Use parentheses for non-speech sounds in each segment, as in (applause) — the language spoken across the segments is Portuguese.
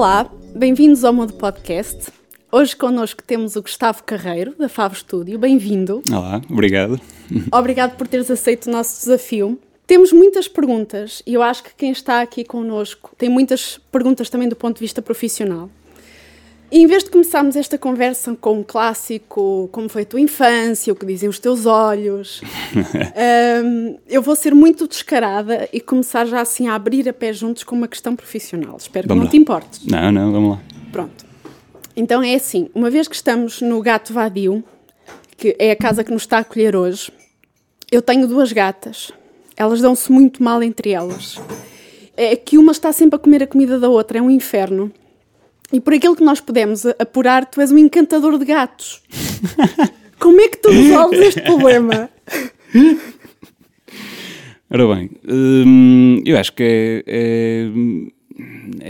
Olá, bem-vindos ao Mundo Podcast. Hoje connosco temos o Gustavo Carreiro, da Favo Studio. Bem-vindo. Olá, obrigado. (laughs) Obrigado por teres aceito o nosso desafio. Temos muitas perguntas e eu acho que quem está aqui connosco tem muitas perguntas também do ponto de vista profissional. E em vez de começarmos esta conversa com um clássico, como foi a tua infância, o que dizem os teus olhos, (laughs) um, eu vou ser muito descarada e começar já assim a abrir a pé juntos com uma questão profissional. Espero Vamos que não lá. te importes. Não, não, vamos lá. Pronto. Então é assim, uma vez que estamos no Gato Vadio, que é a casa que nos está a acolher hoje, eu tenho duas gatas. Elas dão-se muito mal entre elas. É que uma está sempre a comer a comida da outra, é um inferno. E por aquilo que nós podemos apurar, tu és um encantador de gatos. (laughs) Como é que tu resolves este problema? Ora bem, hum, eu acho que é, é,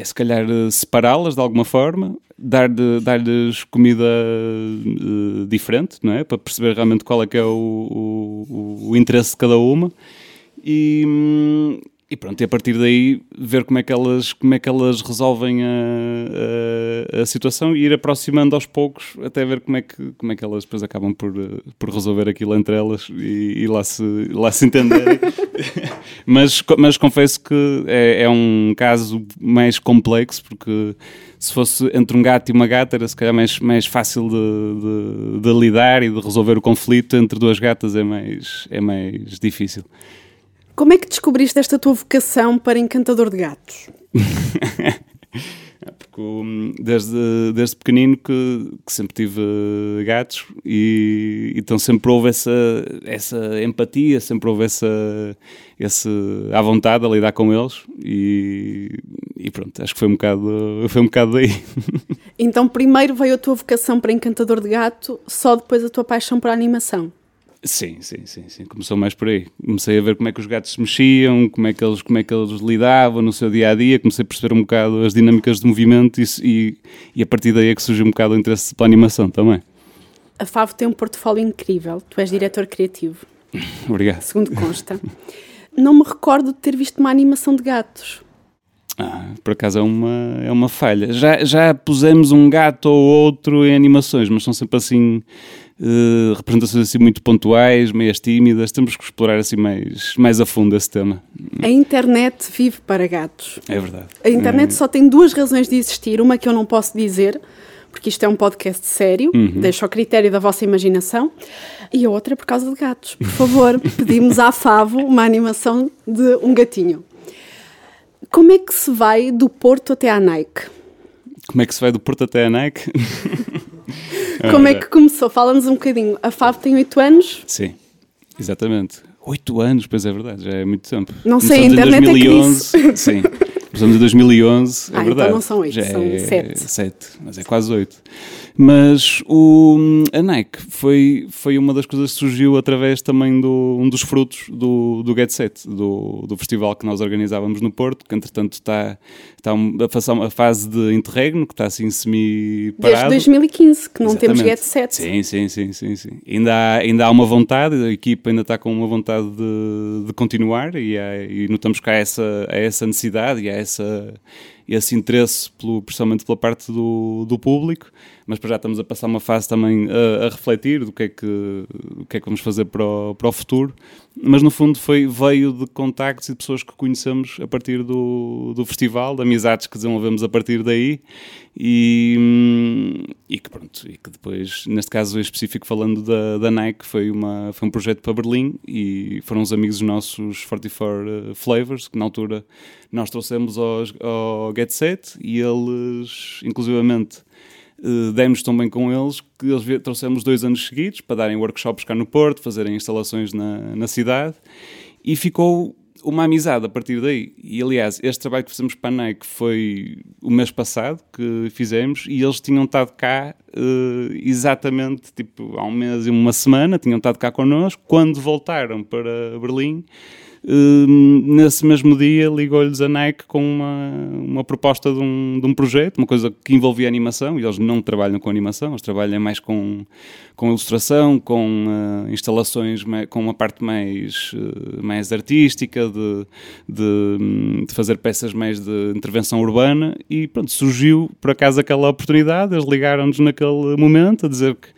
é se calhar separá-las de alguma forma, dar-lhe- dar-lhes comida eh, diferente, não é? Para perceber realmente qual é que é o, o- o interesse de cada uma. E, hum, e pronto, e a partir daí ver como é que elas, como é que elas resolvem a, a, a situação e ir aproximando aos poucos até ver como é que, como é que elas depois acabam por, por resolver aquilo entre elas e, e lá, se, lá se entenderem. (laughs) mas, mas confesso que é, é um caso mais complexo porque se fosse entre um gato e uma gata era se calhar mais, mais fácil de, de- de lidar e de resolver o conflito entre duas gatas é mais, é mais difícil. Como é que descobriste esta tua vocação para encantador de gatos? (laughs) Porque hum, desde, desde pequenino que, que sempre tive gatos e então sempre houve essa, essa empatia, sempre houve essa, esse, à vontade a lidar com eles e, e pronto, acho que foi um bocado, foi um bocado daí. (laughs) Então, primeiro veio a tua vocação para encantador de gato, só depois a tua paixão por animação. Sim, sim, sim, sim. Começou mais por aí. Comecei a ver como é que os gatos se mexiam, como é que eles, como é que eles lidavam no seu dia a dia. Comecei a perceber um bocado as dinâmicas de movimento e, e, e a partir daí é que surgiu um bocado o interesse pela animação também. A Favo tem um portfólio incrível. Tu és diretor criativo, (laughs) Obrigado. segundo consta. Não me recordo de ter visto uma animação de gatos. Ah, por acaso é uma, é uma falha. Já, já pusemos um gato ou outro em animações, mas são sempre assim eh, representações assim muito pontuais, meias tímidas. Temos que explorar assim mais, mais a fundo esse tema. A internet vive para gatos. É verdade. A internet só tem duas razões de existir. Uma que eu não posso dizer, porque isto é um podcast sério, deixo ao critério da vossa imaginação. E a outra é por causa de gatos. Por favor, (laughs) pedimos à Favo uma animação de um gatinho. Como é que se vai do Porto até à Nike? Como é que se vai do Porto até a Nike? (laughs) Como é que começou? Fala-nos um bocadinho. A Favo tem 8 anos. Sim, exatamente. Oito anos, pois é verdade, já é muito tempo. Não sei, a Começamos internet é que 2011, sim. Começamos em 2011, é Ah, então verdade. não são oito, são é sete. sete, mas é quase oito. Mas o, a Nike foi, foi uma das coisas que surgiu através também do um dos frutos do, do Get Set, do, do festival que nós organizávamos no Porto, que entretanto está, está a passar uma fase de interregno, que está assim Desde semi-parado. 2015, que não temos Exatamente. Get Set. Sim, sim, sim, sim, sim. Ainda, há, ainda há uma vontade, a equipa ainda está com uma vontade de, de continuar e, há- e notamos que há essa, há essa necessidade e há essa, esse interesse, pelo, principalmente pela parte do, do público, mas para já estamos a passar uma fase também a, a refletir do que, é que, o que é que vamos fazer para o, para o futuro, mas no fundo foi, veio de contactos e de pessoas que conhecemos a partir do, do festival, de amizades que desenvolvemos a partir daí. E, e que pronto, e que depois, neste caso específico falando da, da Nike, foi, uma, foi um projeto para Berlim e foram os amigos nossos 44 Flavors, que na altura nós trouxemos aos, ao Get Set e eles, inclusivamente, eh, demos tão bem com eles que eles trouxemos dois anos seguidos para darem workshops cá no Porto, fazerem instalações na, na cidade e ficou uma amizade a partir daí. E aliás, este trabalho que fizemos para a Nike foi o mês passado que fizemos e eles tinham estado cá uh, exatamente tipo, há um mês e uma semana, tinham estado cá connosco. Quando voltaram para Berlim, nesse mesmo dia ligou-lhes a Nike com uma, uma proposta de um, de um projeto, uma coisa que envolvia animação, e eles não trabalham com animação, eles trabalham mais com, com ilustração, com uh, instalações, com uma parte mais, uh, mais artística, de, de, de, fazer peças mais de intervenção urbana, e pronto, surgiu por acaso aquela oportunidade, eles ligaram-nos naquele momento a dizer que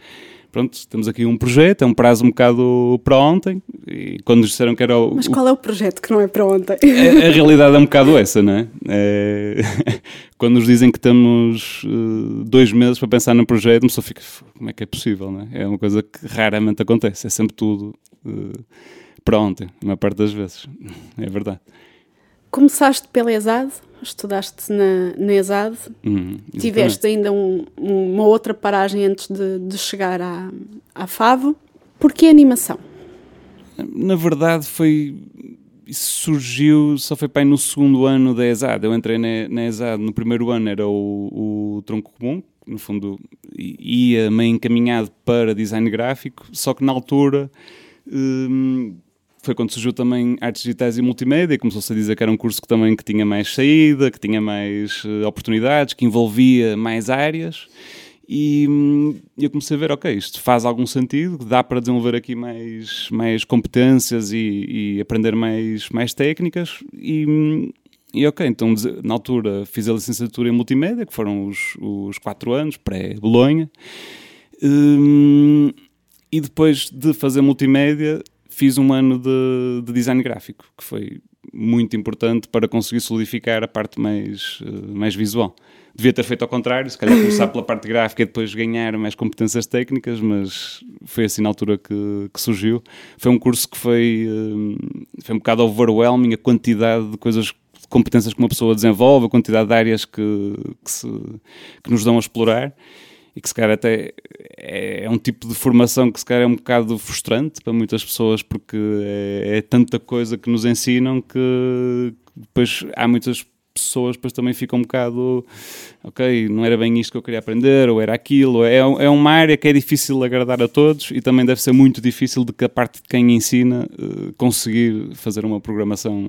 pronto, temos aqui um projeto, é um prazo um bocado para ontem, e quando nos disseram que era o... Mas qual é o projeto que não é para ontem? A, a realidade é um bocado essa, não é? é... (laughs) quando nos dizem que temos uh, dois meses para pensar no projeto, só fica, como é que é possível, não é? É uma coisa que raramente acontece, é sempre tudo uh, para ontem, a maior parte das vezes, (laughs) é verdade. Começaste pela ESAD, estudaste na, na ESAD, uhum, tiveste ainda um, uma outra paragem antes de, de chegar à, à FAVO. Porquê animação? Na verdade foi... Isso surgiu, só foi para no segundo ano da ESAD. Eu entrei na, na ESAD, no primeiro ano era o, o tronco comum, no fundo ia meio encaminhado para design gráfico, só que na altura... Hum, foi quando surgiu também artes digitais e multimédia, começou-se a dizer que era um curso que também que tinha mais saída, que tinha mais uh, oportunidades, que envolvia mais áreas. E hum, eu comecei a ver, ok, isto faz algum sentido, dá para desenvolver aqui mais, mais competências e, e aprender mais, mais técnicas. E, hum, e ok, então na altura fiz a licenciatura em multimédia, que foram os, os quatro anos, pré-Bolonha. Um, e depois de fazer multimédia, fiz um ano de, de, design gráfico, que foi muito importante para conseguir solidificar a parte mais, uh, mais visual. Devia ter feito ao contrário, se calhar começar pela parte gráfica e depois ganhar mais competências técnicas, mas foi assim na altura que, que surgiu. Foi um curso que foi, uh, foi um bocado overwhelming a quantidade de coisas de competências que uma pessoa desenvolve, a quantidade de áreas que, que, se, que nos dão a explorar e que se calhar até é, é, um tipo de formação que se calhar é um bocado frustrante para muitas pessoas porque é, é tanta coisa que nos ensinam que depois há muitas pessoas depois também ficam um bocado ok, não era bem isto que eu queria aprender ou era aquilo, é, é uma área que é difícil agradar a todos e também deve ser muito difícil de que a parte de quem ensina uh, conseguir fazer uma programação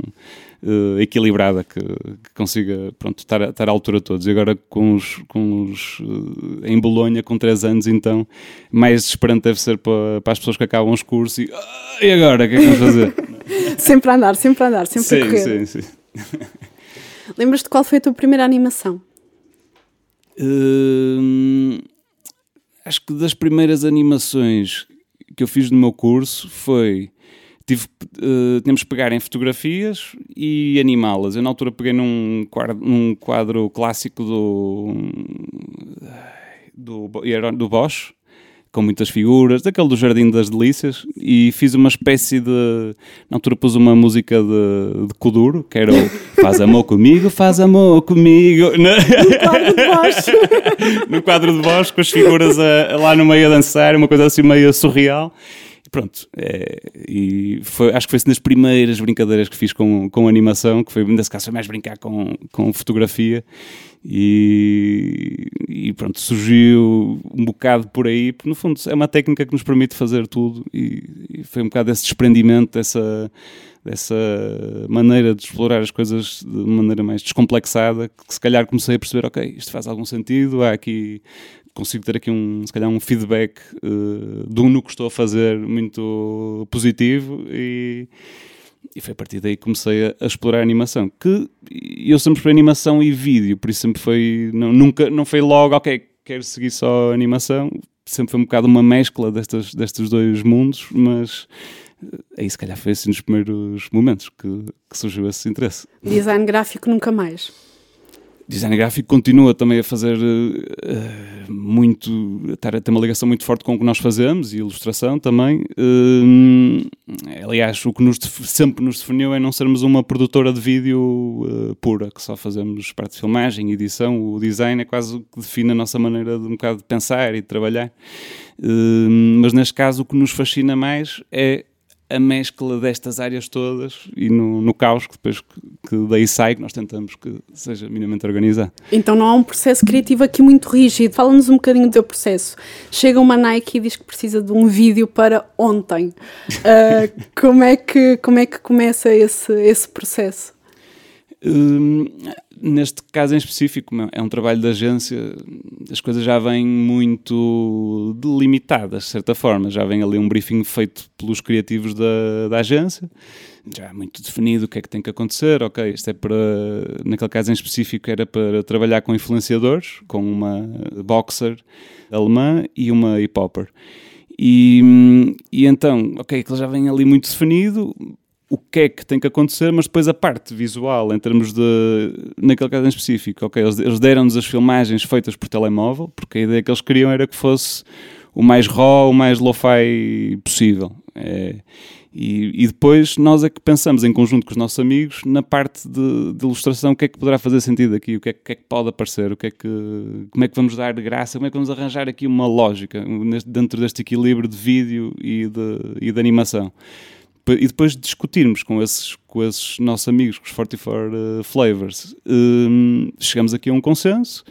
uh, equilibrada que, que, consiga pronto, estar, estar à altura de todos. E agora com os, com os uh, em Bolonha, com 3 anos, então, mais desesperante deve ser para, para as pessoas que acabam os cursos e, ah, e agora, o que é que vamos fazer? (laughs) sempre a andar, sempre a andar, sempre sim, a correr. Sim, sim. (laughs) Lembras-te qual foi a tua primeira animação? Uh, acho que das primeiras animações que eu fiz no meu curso foi tive, uh, tínhamos que pegar em fotografias e animá-las. Eu na altura peguei num quadro, num quadro clássico do, do, do Bosch, com muitas figuras, daquele do Jardim das Delícias, e fiz uma espécie de. Na altura pus uma música de, de Kuduro, que era o (laughs) Faz amor comigo, faz amor comigo. No quadro de Bosch. (laughs) no quadro de Bosch, com as figuras a, lá no meio a dançar, uma coisa assim meio surreal pronto, é, e foi, acho que foi das primeiras brincadeiras que fiz com, com animação, que foi, nesse caso, foi mais brincar com, com fotografia, e, e, pronto, surgiu um bocado por aí, porque no fundo é uma técnica que nos permite fazer tudo, e, e foi um bocado esse desprendimento, dessa, dessa maneira de explorar as coisas de maneira mais descomplexada, que se calhar comecei a perceber, ok, isto faz algum sentido, há aqui consigo ter aqui um, se calhar um feedback uh, do no que estou a fazer muito positivo e, e foi a partir daí que comecei a, a, explorar a animação que eu sempre fui animação e vídeo por isso sempre foi não, nunca não foi logo ok quero seguir só animação sempre foi um bocado uma mescla destas, destes dois mundos mas eh, aí se calhar foi assim nos primeiros momentos que, que surgiu esse interesse design gráfico nunca mais design gráfico continua também a fazer uh, muito, a ter uma ligação muito forte com o que nós fazemos e ilustração também. Uh, aliás, o que nos, sempre nos definiu é não sermos uma produtora de vídeo uh, pura, que só fazemos parte de filmagem, edição. O design é quase o que define a nossa maneira de um bocado de pensar e de trabalhar. mas neste caso, o que nos fascina mais é a mescla destas áreas todas e no, no caos que depois que, daí sai, que nós tentamos que seja minimamente organizado. Então não há um processo criativo aqui muito rígido. Fala-nos um bocadinho do teu processo. Chega uma Nike e diz que precisa de um vídeo para ontem. Uh, (laughs) como, é que, como é que começa esse, esse processo? Hum, neste caso em específico, é um trabalho de agência, as coisas já vêm muito delimitadas, de certa forma. Já vem ali um briefing feito pelos criativos da, da agência, já muito definido o que é que tem que acontecer. Ok, isto é para, naquele caso em específico, era para trabalhar com influenciadores, com uma boxer alemã e uma hip-hopper. E, e então, ok, aquilo já vem ali muito definido, o que é que tem que acontecer, mas depois a parte visual, em termos de. naquele caso em específico, ok, eles, deram-nos as filmagens feitas por telemóvel, porque a ideia que eles queriam era que fosse o mais raw, o mais lo-fi possível. É, e, e, depois nós é que pensamos em conjunto com os nossos amigos na parte de, de ilustração, o que é que poderá fazer sentido aqui, o que é, que, é que pode aparecer, o que é que, como é que vamos dar graça, como é que vamos arranjar aqui uma lógica dentro deste equilíbrio de vídeo e de, e de animação e depois discutirmos com esses, com esses nossos amigos, com os 44 uh, Flavors, um, chegamos aqui a um consenso.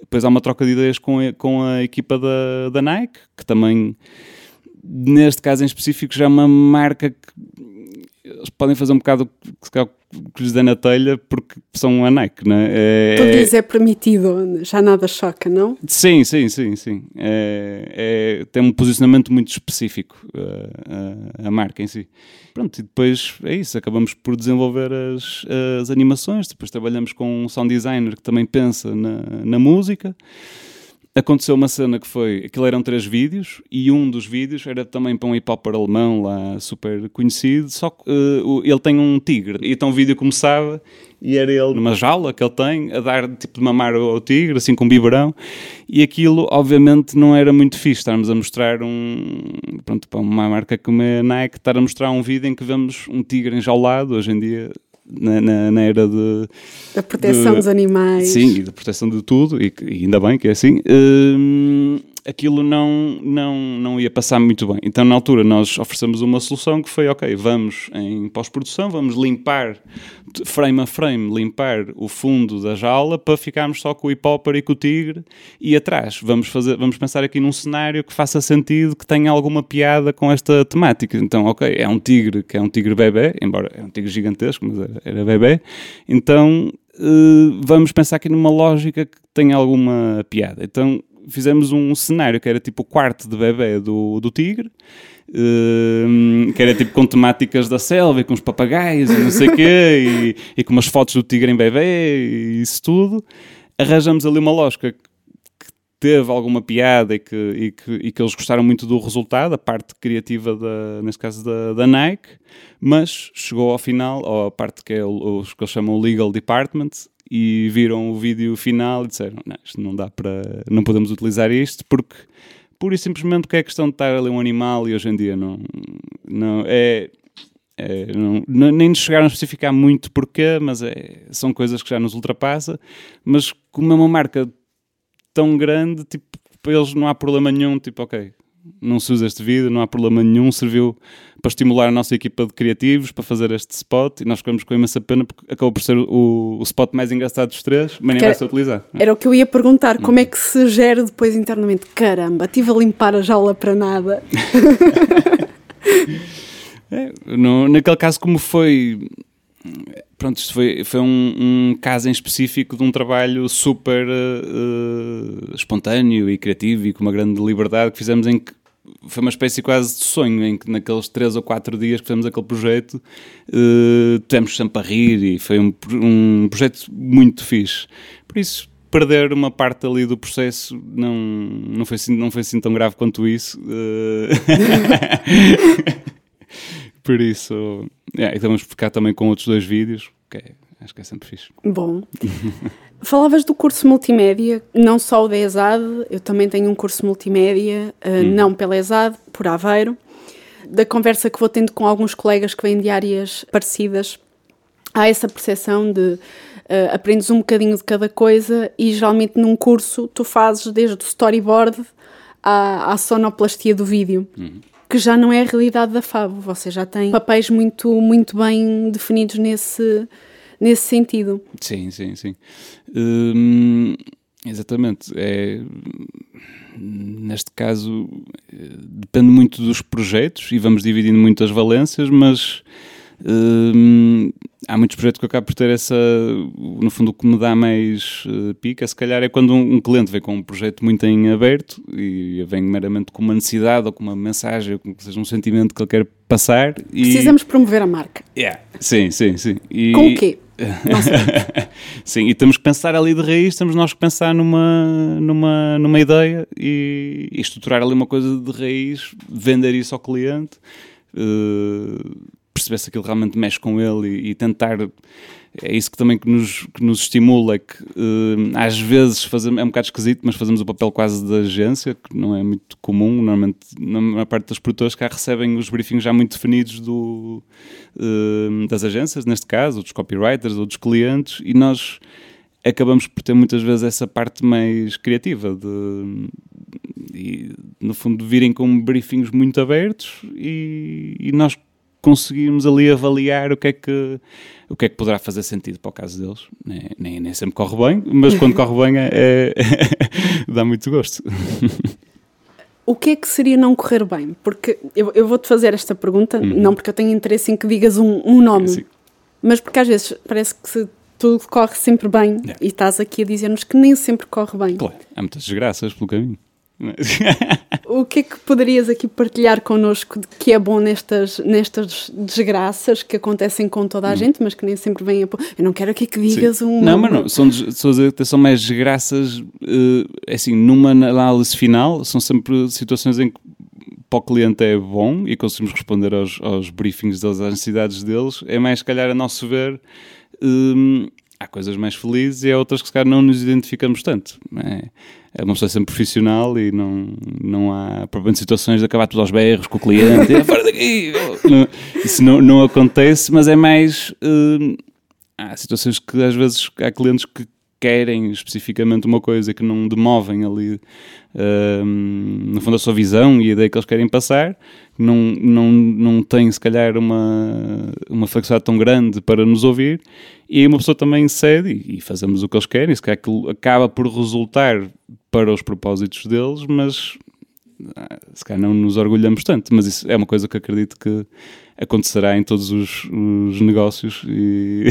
Depois há uma troca de ideias com a, com a equipa da, da Nike, que também, neste caso em específico, já é uma marca que eles podem fazer um bocado que lhes dê na telha porque são a Nike, não é? é Tudo lhes é permitido, já nada choca, não? Sim, sim, sim, sim. É, é, tem um posicionamento muito específico a, a, a, marca em si. Pronto, e depois é isso, acabamos por desenvolver as, as animações, depois trabalhamos com um sound designer que também pensa na, na música aconteceu uma cena que foi, aquilo eram três vídeos e um dos vídeos era também para um hip hop alemão lá super conhecido, só que uh, ele tem um tigre. E então o vídeo começava e era ele numa jaula que ele tem a dar tipo de mamar ao tigre, assim com um biberão. E aquilo obviamente não era muito fixe estarmos a mostrar um, pronto, para uma marca como a Nike, estar a mostrar um vídeo em que vemos um tigre enjaulado, hoje em dia na, na, na era de, da proteção de, dos animais. Sim, e da proteção de tudo, e, e ainda bem que é assim. Hum, aquilo não, não, não ia passar muito bem. Então, na altura, nós oferecemos uma solução que foi: ok, vamos em pós-produção, vamos limpar, frame a frame, limpar o fundo da jaula para ficarmos só com o hipópera e com o tigre e atrás. Vamos, fazer, vamos pensar aqui num cenário que faça sentido, que tenha alguma piada com esta temática. Então, ok, é um tigre que é um tigre bebê, embora é um tigre gigantesco, mas era, era bebê. Então, Uh, vamos pensar aqui numa lógica que tenha alguma piada. Então fizemos um cenário que era tipo o quarto de bebê do, do tigre, uh, que era tipo com temáticas da selva e com os papagaios e não sei o quê, e, e, com umas fotos do tigre em bebê e isso tudo. Arranjamos ali uma lógica que teve alguma piada e que, e que, e que eles gostaram muito do resultado, a parte criativa, da, neste caso da, da Nike, mas chegou ao final, ou a parte que é o, os que eles chamam Legal Department, e viram o vídeo final e disseram: não, isto não dá para. não podemos utilizar isto porque pura e simplesmente que é questão de estar ali um animal e hoje em dia não, não é. é não, nem nos chegaram a especificar muito porquê, mas é, são coisas que já nos ultrapassa. Mas como é uma marca tão grande, tipo, para eles não há problema nenhum, tipo, ok, não se usa este vídeo, não há problema nenhum, serviu para estimular a nossa equipa de criativos para fazer este spot e nós ficamos com imensa pena porque acabou por ser o, o spot mais engraçado dos três, mas nem vai ser utilizar. Era o que eu ia perguntar, como é que se gera depois internamente? Caramba, estive a limpar a jaula para nada. (laughs) é, no, naquele caso, como foi pronto, isto foi, foi um, um, caso em específico de um trabalho super uh, espontâneo e criativo e com uma grande liberdade que fizemos em que foi uma espécie quase de sonho em que naqueles três ou quatro dias que fizemos aquele projeto uh, tivemos sempre a rir e foi um, um projeto muito fixe. Por isso, perder uma parte ali do processo não, não, foi, assim, não foi assim tão grave quanto isso. Uh... (laughs) Por isso, yeah, e vamos ficar também com outros dois vídeos, que é, acho que é sempre fixe. Bom. (laughs) Falavas do curso multimédia, não só o da ESAD, eu também tenho um curso multimédia, uh, hum. não pela ESAD, por Aveiro. Da conversa que vou tendo com alguns colegas que vêm de áreas parecidas, há essa percepção de uh, aprendes um bocadinho de cada coisa e geralmente num curso tu fazes desde o storyboard à, à sonoplastia do vídeo. Hum porque já não é a realidade da FAB. Você já tem papéis muito, muito bem definidos nesse, nesse sentido. Sim, sim, sim. Hum, exatamente. É, neste caso, depende muito dos projetos e vamos dividindo muitas valências, mas hum, há muitos projetos que eu acabo por ter essa. No fundo, o que me dá mais uh, pica, se calhar, é quando um, um, cliente vem com um projeto muito em aberto e vem meramente com uma necessidade ou com uma mensagem, ou com que seja um sentimento que ele quer passar. E... Precisamos promover a marca. Yeah. Sim, sim, sim. E... Com o quê? (laughs) Sim, e temos que pensar ali de raiz, temos nós que pensar numa, numa, numa ideia e, e estruturar ali uma coisa de raiz, vender isso ao cliente. Uh, perceber se aquilo realmente mexe com ele e, e tentar é isso que também que nos, que nos estimula, é que uh, às vezes fazemos, é um bocado esquisito, mas fazemos o papel quase da agência, que não é muito comum, normalmente na maior parte das produtoras cá recebem os briefings já muito definidos do, uh, das agências, neste caso, ou dos copywriters, ou dos clientes, e nós acabamos por ter muitas vezes essa parte mais criativa de, de no fundo virem com briefings muito abertos e, e nós conseguirmos ali avaliar o que é que o que é que poderá fazer sentido para o caso deles. Nem, nem, nem sempre corre bem, mas quando corre bem é, é (laughs) dá muito gosto. O que é que seria não correr bem? Porque eu, eu vou-te fazer esta pergunta, uhum. não porque eu tenho interesse em que digas um, um nome, Sim. mas porque às vezes parece que tudo corre sempre bem yeah. e estás aqui a dizer-nos que nem sempre corre bem. Claro, há muitas desgraças pelo caminho. O que é que poderias aqui partilhar connosco de que é bom nestas, nestas desgraças que acontecem com toda a hum. gente, mas que nem sempre vêm a. Eu não quero aqui que digas Sim. um. Não, mas não, são, são mais desgraças, uh, assim, numa análise final, são sempre situações em que para o cliente é bom e conseguimos responder aos, aos briefings deles, às necessidades deles, é mais, se calhar, a nosso ver. Um, há coisas mais felizes e há outras que se calhar não nos identificamos tanto. É, é uma pessoa sempre profissional e não, não há provavelmente situações de acabar tudo aos berros com o cliente, é fora daqui! Não, isso não, não acontece, mas é mais. Uh, há situações que às vezes há clientes que querem especificamente uma coisa que não demovem ali, no fundo, a sua visão e a ideia que eles querem passar, não, não, não têm, se calhar, uma, uma flexibilidade tão grande para nos ouvir, e uma pessoa também cede e, e fazemos o que eles querem, se calhar aquilo acaba por resultar para os propósitos deles, mas ah, se calhar não nos orgulhamos tanto, mas isso é uma coisa que acredito que acontecerá em todos os, os negócios. E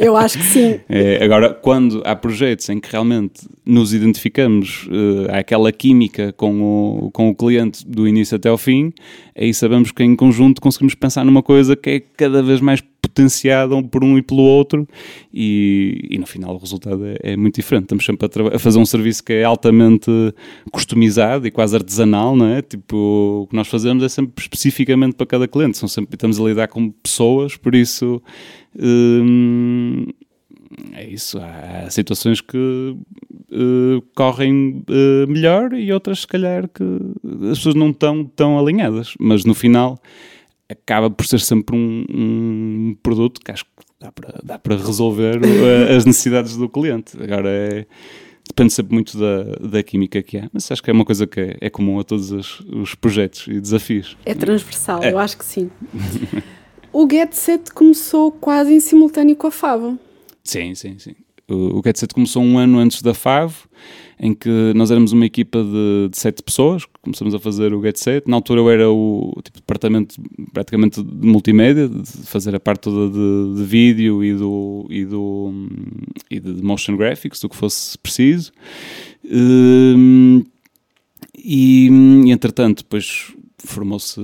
Eu acho que sim. (laughs) É, agora, quando há projetos em que realmente nos identificamos, uh, há aquela química com o, com o cliente do início até ao fim, aí sabemos que em conjunto conseguimos pensar numa coisa que é cada vez mais potenciada por um e pelo outro e, e no final o resultado é, é muito diferente. Estamos sempre a, a, fazer um serviço que é altamente customizado e quase artesanal, não é? Tipo, o que nós fazemos é sempre especificamente para cada cliente, São sempre, estamos a lidar com pessoas, por isso hum, é isso. Há, situações que uh, correm uh, melhor e outras, se calhar, que as pessoas não estão tão alinhadas, mas no final acaba por ser sempre um, um produto que acho que dá para, dá para resolver as (laughs) necessidades do cliente. Agora é, depende sempre muito da, da química que há, mas acho que é uma coisa que é, é comum a todos os, os, projetos e desafios. É transversal, é. eu acho que sim. o Get Set começou quase em simultâneo com a Favo. Sim, sim, sim. O, o Get Set começou um ano antes da Favo em que nós éramos uma equipa de, de sete pessoas, começamos a fazer o Get Set. Na altura eu era o tipo, departamento praticamente de multimédia, de fazer a parte toda de, de vídeo e, do, e, do, e de motion graphics, do que fosse preciso. Um, e, e entretanto, depois formou-se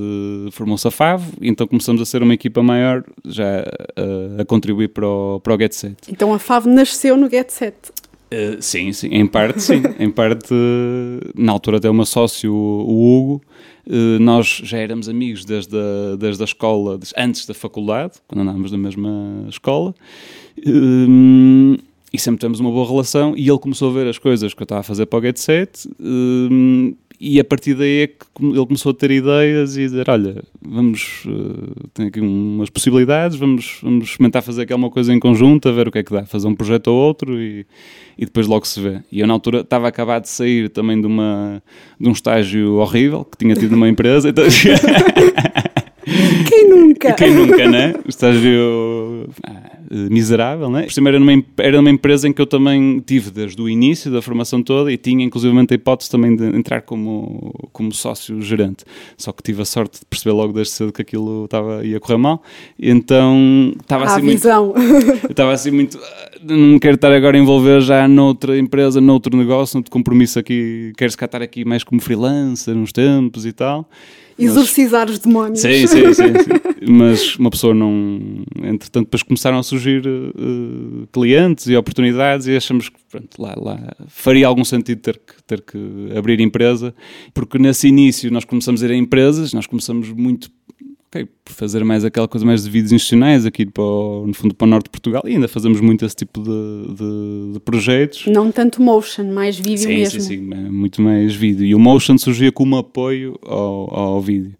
formou a FAV, então começamos a ser uma equipa maior já a, a contribuir para o, para o Get Set. Então a FAV nasceu no Get Set. Uh, sim, sim, em parte sim. (laughs) em parte, na altura até o meu sócio, o Hugo, uh, nós já éramos amigos desde a, desde a escola, antes da faculdade, quando andávamos na mesma escola, uh, e sempre tivemos uma boa relação, e ele começou a ver as coisas que eu estava a fazer para o Get Set, e a partir daí é que ele começou a ter ideias e dizer, olha, vamos, uh, tem aqui umas possibilidades, vamos, vamos experimentar fazer aqui alguma coisa em conjunto, a ver o que é que dá, fazer um projeto ou outro e, e depois logo se vê. E eu na altura estava acabado de sair também de, uma, de um estágio horrível que tinha tido numa (laughs) empresa, então... (laughs) Quem nunca? Quem nunca, né? (laughs) O estágio ah, miserável, né? Por cima era numa, era numa empresa em que eu também tive desde o início da formação toda e tinha inclusivamente a hipótese também de entrar como, como sócio gerente. Só que tive a sorte de perceber logo desde cedo que aquilo estava, ia correr mal. Então estava assim visão. (laughs) muito... Estava assim muito... Ah, não quero estar agora a envolver já noutra empresa, noutro negócio, noutro compromisso aqui. Quero se estar aqui mais como freelancer uns tempos e tal. Exorcizar os demónios. Sim, sim, sim, sim. (laughs) Mas uma pessoa não. Entretanto, depois começaram a surgir uh, clientes e oportunidades e achamos que pronto, lá, lá faria algum sentido ter que, ter que abrir empresa, porque nesse início nós começamos a ir a empresas, nós começamos muito ok, por fazer mais aquela coisa mais de vídeos institucionais aqui para o, no fundo para o norte de Portugal e ainda fazemos muito esse tipo de, de, de projetos. Não tanto motion, mais vídeo sim, mesmo. Sim, sim, é muito mais vídeo. E o motion surgia como apoio ao, ao vídeo.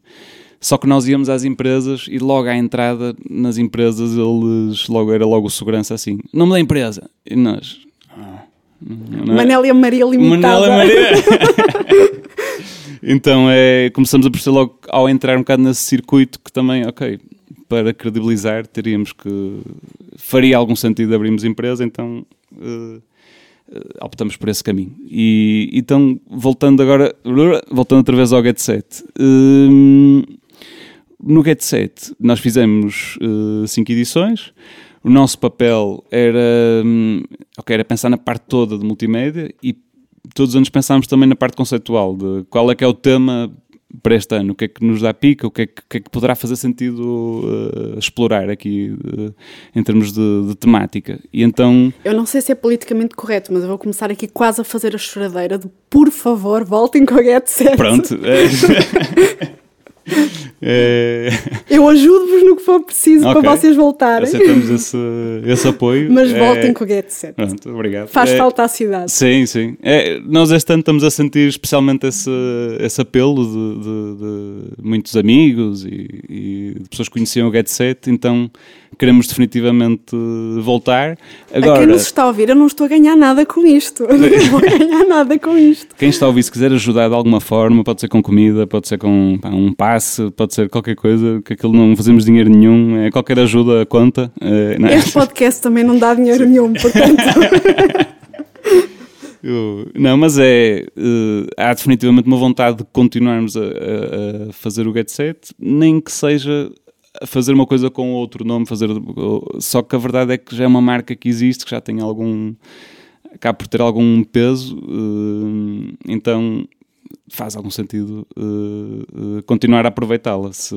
Só que nós íamos às empresas e logo à entrada nas empresas eles logo era logo o segurança assim, nome da empresa. E nós. Ah, é? Manélia Maria Limitada. Manélia Maria. (laughs) Então é, começamos a perceber logo ao entrar um bocado nesse circuito que também, ok, para credibilizar teríamos que. faria algum sentido abrirmos empresa, então uh, optamos por esse caminho. E então, voltando agora, voltando outra vez ao Get Set. Uh, no Get Set nós fizemos uh, cinco edições. O nosso papel era, um, okay, era pensar na parte toda de multimédia e todos os anos pensámos também na parte conceitual de qual é que é o tema para este ano, o que é que nos dá pica, o que é que, que, é que poderá fazer sentido uh, explorar aqui uh, em termos de, de, temática. E então. Eu não sei se é politicamente correto, mas eu vou começar aqui quase a fazer a choradeira de por favor, voltem com a Get Set. Pronto. (laughs) É. É... Eu ajudo-vos no que for preciso okay. para vocês voltarem. Aceitamos (laughs) esse, esse apoio. Mas voltem é... com o Get Set. Pronto, obrigado. Faz é... falta à cidade. Sim, sim. É, nós este ano estamos a sentir especialmente esse, esse apelo de, de, de muitos amigos e, e, de pessoas que conheciam o Get Set, então queremos definitivamente voltar. Agora, a quem nos está a ouvir, eu não estou a ganhar nada com isto. Eu (laughs) não vou ganhar nada com isto. Quem está a ouvir, se quiser ajudar de alguma forma, pode ser com comida, pode ser com pá, um passe, pode ser qualquer coisa, que aquilo não fazemos dinheiro nenhum, é qualquer ajuda conta. É, é? Este podcast também não dá dinheiro nenhum, (laughs) portanto. Não, mas é. Uh, há definitivamente uma vontade de continuarmos a, a, a, fazer o Get Set, nem que seja fazer uma coisa com outro nome, fazer só que a verdade é que já é uma marca que existe, que já tem algum acaba por ter algum peso, uh, então faz algum sentido uh, uh, continuar a aproveitá-la. Se,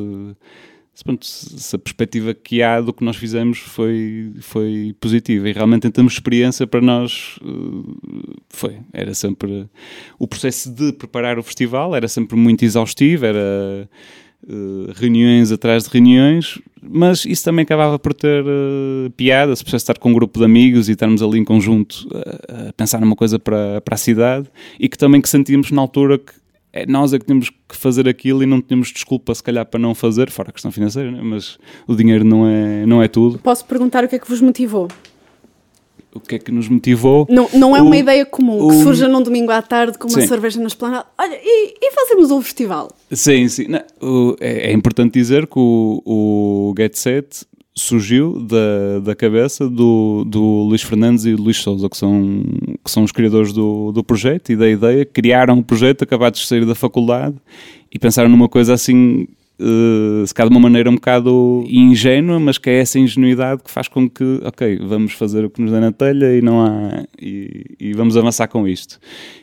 se, a perspectiva que há do que nós fizemos foi, foi positiva e realmente em termos de experiência para nós foi, era sempre o processo de preparar o festival era sempre muito exaustivo, era Uh, reuniões atrás de reuniões, mas isso também acabava por ter uh, piada, se pudesse estar com um grupo de amigos e estarmos ali em conjunto uh, a pensar numa coisa para, para a cidade e que também que sentíamos na altura que é, nós é que tínhamos que fazer aquilo e não tínhamos desculpa se calhar para não fazer, fora a questão financeira, né? mas o dinheiro não é, não é tudo. Posso perguntar o que é que vos motivou? O que é que nos motivou. Não, não é o, uma ideia comum o, que surja num domingo à tarde com uma sim. cerveja na esplanada. Olha, e, e, fazemos um festival? Sim, sim. Não, o, é, é, importante dizer que o, Get Set surgiu da, da cabeça do, do Luís Fernandes e do Luís Souza, que são, que são os criadores do, do projeto e da ideia. Criaram o projeto, acabados de sair da faculdade e pensaram numa coisa assim uh, se calhar de uma maneira um bocado ingênua, mas que é essa ingenuidade que faz com que, ok, vamos fazer o que nos dá na telha e não há. e, e vamos avançar com isto.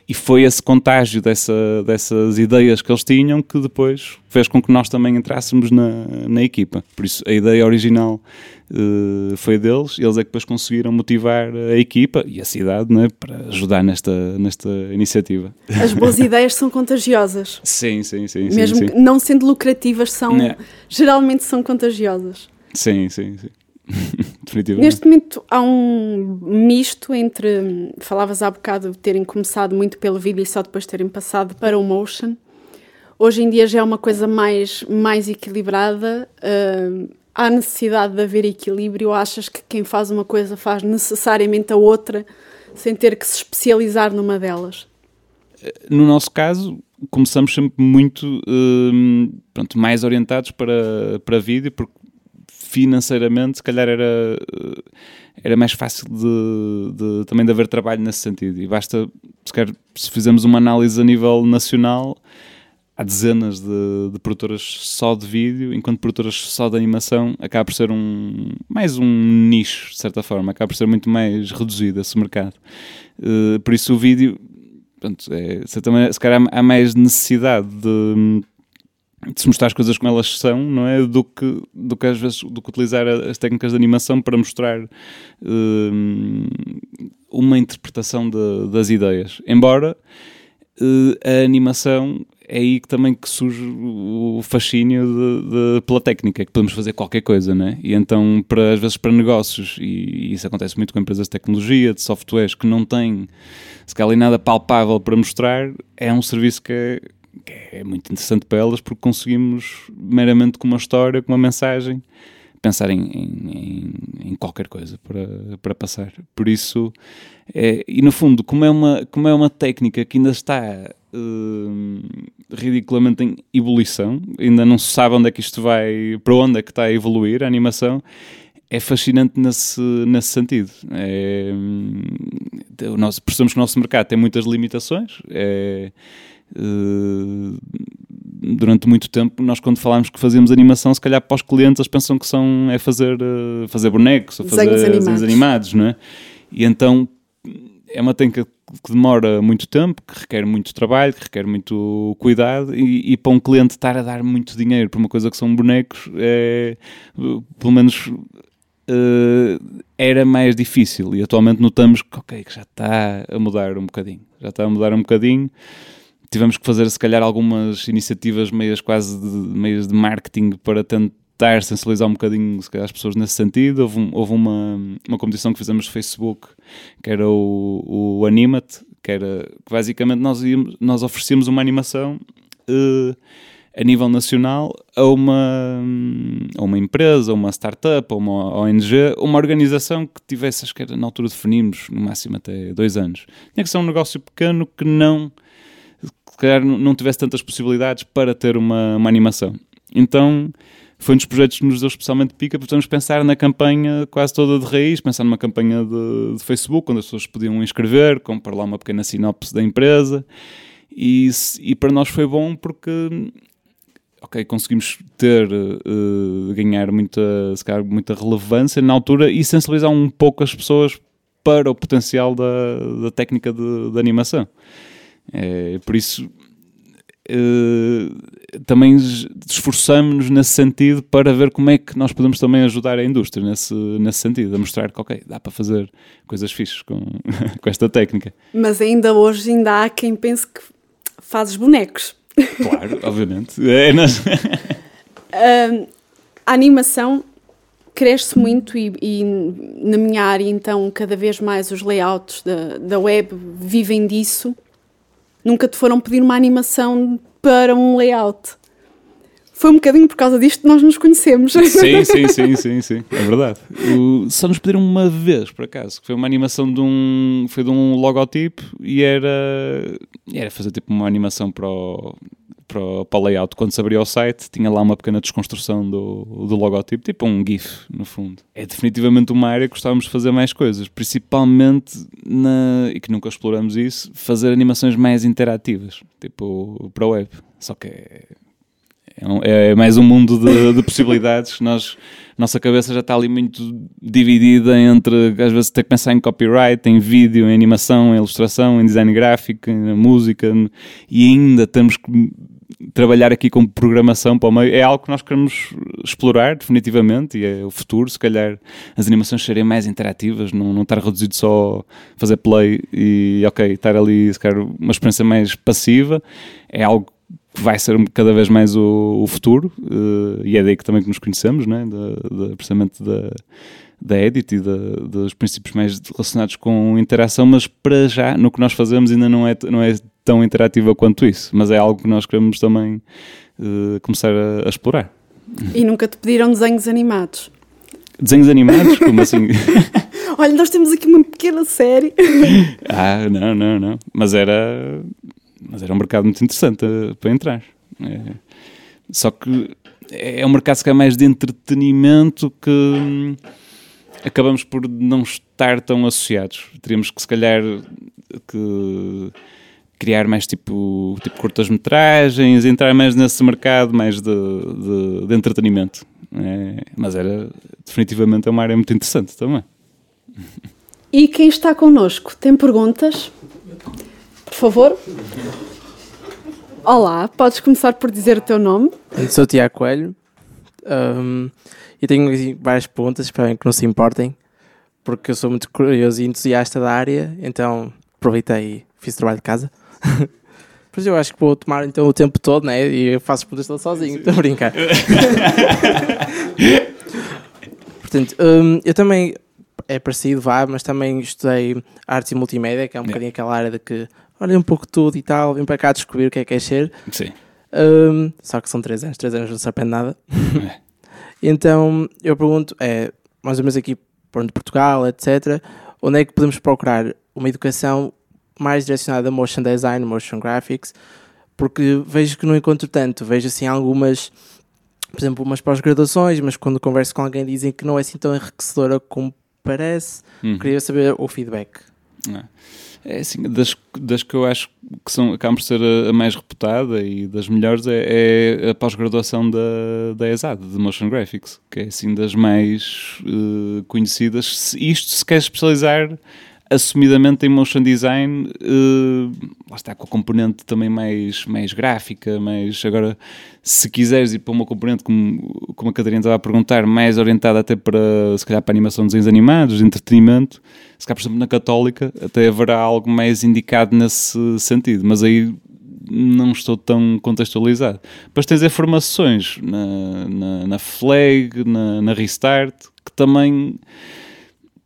E foi esse contágio dessa, dessas ideias que eles tinham que depois fez com que nós também entrássemos na, na equipa. Por isso, a ideia original uh, foi deles, eles é que depois conseguiram motivar a equipa e a cidade né, para ajudar nesta, nesta iniciativa. As boas (laughs) ideias são contagiosas. Sim, sim, sim. Mesmo sim, sim. não sendo lucrativas, são, é. geralmente são contagiosas. Sim, sim, sim. (laughs) Neste momento há um misto entre, falavas há bocado de terem começado muito pelo vídeo e só depois terem passado para o motion. Hoje em dia já é uma coisa mais, mais equilibrada. Uh, há necessidade de haver equilíbrio? Achas que quem faz uma coisa faz necessariamente a outra sem ter que se especializar numa delas? No nosso caso, começamos sempre muito uh, pronto, mais orientados para, para vídeo, porque financeiramente, se calhar era, era mais fácil de, de, também de haver trabalho nesse sentido. E basta, se, calhar, se fizermos uma análise a nível nacional, há dezenas de, de, produtoras só de vídeo, enquanto produtoras só de animação acaba por ser um mais um nicho, de certa forma, acaba por ser muito mais reduzido esse mercado. Uh, por isso o vídeo, pronto, é, se, também, se calhar há mais necessidade de de se mostrar as coisas como elas são, não é? Do que, do que às vezes do que utilizar as técnicas de animação para mostrar uh, uma interpretação de, das ideias. Embora uh, a animação é aí que também que surge o fascínio de, de, pela técnica, que podemos fazer qualquer coisa, né? E então, para, às vezes, para negócios, e, e isso acontece muito com empresas de tecnologia, de softwares, que não têm, se calhar, nada palpável para mostrar, é um serviço que é que é muito interessante para elas porque conseguimos meramente com uma história, com uma mensagem, pensar em, em, em qualquer coisa para, para passar. Por isso, é, e no fundo, como é uma, como é uma técnica que ainda está uh, ridiculamente em ebulição, ainda não se sabe onde é que isto vai, para onde é que está a evoluir a animação, é fascinante nesse, nesse sentido. É, hum, percebemos que o nosso mercado tem muitas limitações. É, Uh, durante muito tempo, nós quando falámos que fazíamos animação, se calhar para os clientes eles pensam que são, é fazer, uh, fazer bonecos ou fazer desenhos animados. não é? E então é uma técnica que demora muito tempo, que requer muito trabalho, que requer muito cuidado e, e, para um cliente estar a dar muito dinheiro por uma coisa que são bonecos, é, pelo menos uh, era mais difícil e atualmente notamos que, ok, que já está a mudar um bocadinho, já está a mudar um bocadinho tivemos que fazer se calhar algumas iniciativas meias quase de, meias de marketing para tentar sensibilizar um bocadinho calhar, as pessoas nesse sentido. Houve, houve uma, uma competição que fizemos no Facebook que era o, o Animate, que era que basicamente nós, íamos, nós oferecíamos uma animação uh, a nível nacional a uma, a uma empresa, a uma startup, a uma ONG, uma organização que tivesse, acho que era na altura definimos, no máximo até dois anos. Tinha que ser um negócio pequeno que não calhar não tivesse tantas possibilidades para ter uma, uma animação. Então foi um dos projetos que nos deu especialmente pica, porque estamos pensar na campanha quase toda de raiz, pensar numa campanha de, de Facebook, onde as pessoas podiam inscrever, comprar lá uma pequena sinopse da empresa. E, e para nós foi bom porque ok, conseguimos ter, uh, ganhar muita, se calhar, muita relevância na altura e sensibilizar um pouco as pessoas para o potencial da, da técnica de, de animação. É, por isso, uh, também esforçamos-nos nesse sentido para ver como é que nós podemos também ajudar a indústria nesse, nesse sentido, a mostrar que, ok, dá para fazer coisas fixas com, (laughs) com esta técnica. Mas ainda hoje ainda há quem pense que fazes bonecos. Claro, (laughs) obviamente. É, nós... (laughs) uh, a animação cresce muito e, e, na minha área então cada vez mais os layouts da, da web vivem disso Nunca te foram pedir uma animação para um layout. Foi um bocadinho por causa disto que nós nos conhecemos. Sim, (laughs) sim, sim, sim, sim. É verdade. O, só nos pediram uma vez, por acaso, que foi uma animação de um. Foi de um logotipo e era. Era fazer tipo uma animação para o, para o, para o layout, quando se abria o site, tinha lá uma pequena desconstrução do, do logotipo, tipo um GIF, no fundo. É definitivamente uma área que gostávamos de fazer mais coisas, principalmente, na, e que nunca exploramos isso, fazer animações mais interativas, tipo para a web. Só que é, é, é mais um mundo de, de possibilidades. Nós, nossa cabeça já está ali muito dividida entre, às vezes, ter que pensar em copyright, em vídeo, em animação, em ilustração, em design gráfico, em música, e ainda temos que trabalhar aqui com programação para o meio é algo que nós queremos explorar definitivamente e é o futuro, se calhar as animações serem mais interativas, não, não estar reduzido só a fazer play e ok, estar ali se calhar uma experiência mais passiva é algo que vai ser cada vez mais o, o futuro, uh, e é daí que também que nos conhecemos, né? da, da, precisamente da, da Edit e da, dos princípios mais relacionados com interação, mas para já, no que nós fazemos, ainda não é, não é tão interativa quanto isso, mas é algo que nós queremos também uh, começar a, a explorar. E nunca te pediram desenhos animados? Desenhos animados? Como assim? (laughs) Olha, nós temos aqui uma pequena série. (laughs) ah, não, não, não. Mas era, mas era um mercado muito interessante uh, para entrar. É, só que é um mercado se calhar mais de entretenimento que hum, acabamos por não estar tão associados. Teríamos que se calhar que criar mais tipo, tipo curtas-metragens, entrar mais nesse mercado mais de, de, de entretenimento. É, mas era definitivamente é uma área muito interessante também. E quem está connosco tem perguntas? Por favor. Olá, podes começar por dizer o teu nome? Eu sou o Tiago Coelho um, e tenho várias perguntas, espero que não se importem, porque eu sou muito curioso e entusiasta da área, então aproveitei e fiz trabalho de casa. (laughs) Pois eu acho que vou tomar então o tempo todo, né? E eu faço as perguntas sozinho, estou a brincar. (laughs) Portanto, um, eu também é parecido, vá, mas também estudei artes e multimédia, que é um bocadinho aquela área de que olha um pouco tudo e tal, vim para cá descobrir o que é que é ser. Sim. Um, só que são 3 anos, 3 anos não se aprende nada. É. (laughs) então eu pergunto, é, mais ou menos aqui por onde Portugal, etc., onde é que podemos procurar uma educação mais direcionada a motion design, motion graphics, porque vejo que não encontro tanto, vejo assim algumas, por exemplo, umas pós-graduações, mas quando converso com alguém dizem que não é assim tão enriquecedora como parece. Uhum. Queria saber o feedback. É. É assim, das, das que eu acho que são, acabam por ser a, a mais reputada e das melhores é, é a pós-graduação da, da ESAD, de Motion Graphics, que é assim das mais uh, conhecidas. Isto se quer especializar assumidamente em motion design, uh, lá está com a componente também mais, mais gráfica, mas agora se quiseres ir para uma componente como, como a Catarina estava a perguntar, mais orientada até para se calhar para animação de desenhos animados, de entretenimento, se calhar por exemplo na Católica até haverá algo mais indicado nesse sentido, mas aí não estou tão contextualizado. Depois tens informações na, na, na Flag, na, na Restart, que também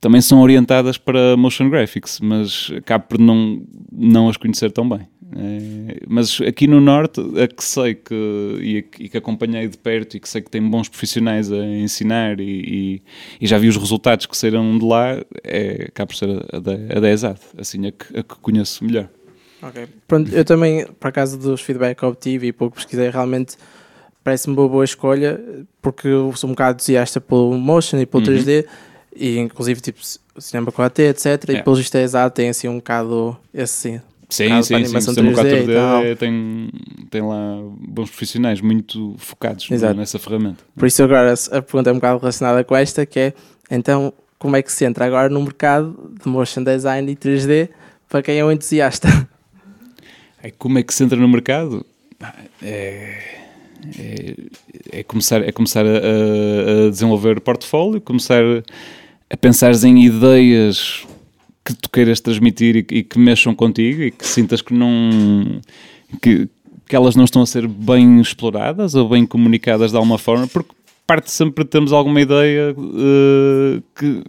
também são orientadas para motion graphics, mas acabo por não, não as conhecer tão bem. É, mas aqui no Norte, a que sei que, e, e, que acompanhei de perto e que sei que tem bons profissionais a ensinar e, e, e já vi os resultados que saíram de lá, é, acaba por ser a, a, a da ESAD, assim, a que, a que conheço melhor. Ok. Pronto, eu também, por acaso dos feedback que obtive e pouco pesquisei, realmente parece-me uma boa escolha, porque eu sou um bocado entusiasta pelo motion e pelo uhum. 3D e inclusive tipo cinema 4T, etc. É. E pelo visto é exato, tem assim um bocado esse Sim, um sim, sim. Cinema 4D tem, tem lá bons profissionais muito focados Exato. nessa ferramenta. Por isso agora a pergunta é um bocado relacionada com esta, que é então como é que se entra agora no mercado de motion design e 3D para quem é um entusiasta? É, como é que se entra no mercado? É, é, é começar, é começar a, a desenvolver portfólio, começar a pensares em ideias que tu queiras transmitir e, e, que mexam contigo e que sintas que não que, que elas não estão a ser bem exploradas ou bem comunicadas de alguma forma, porque parte sempre temos alguma ideia uh, que,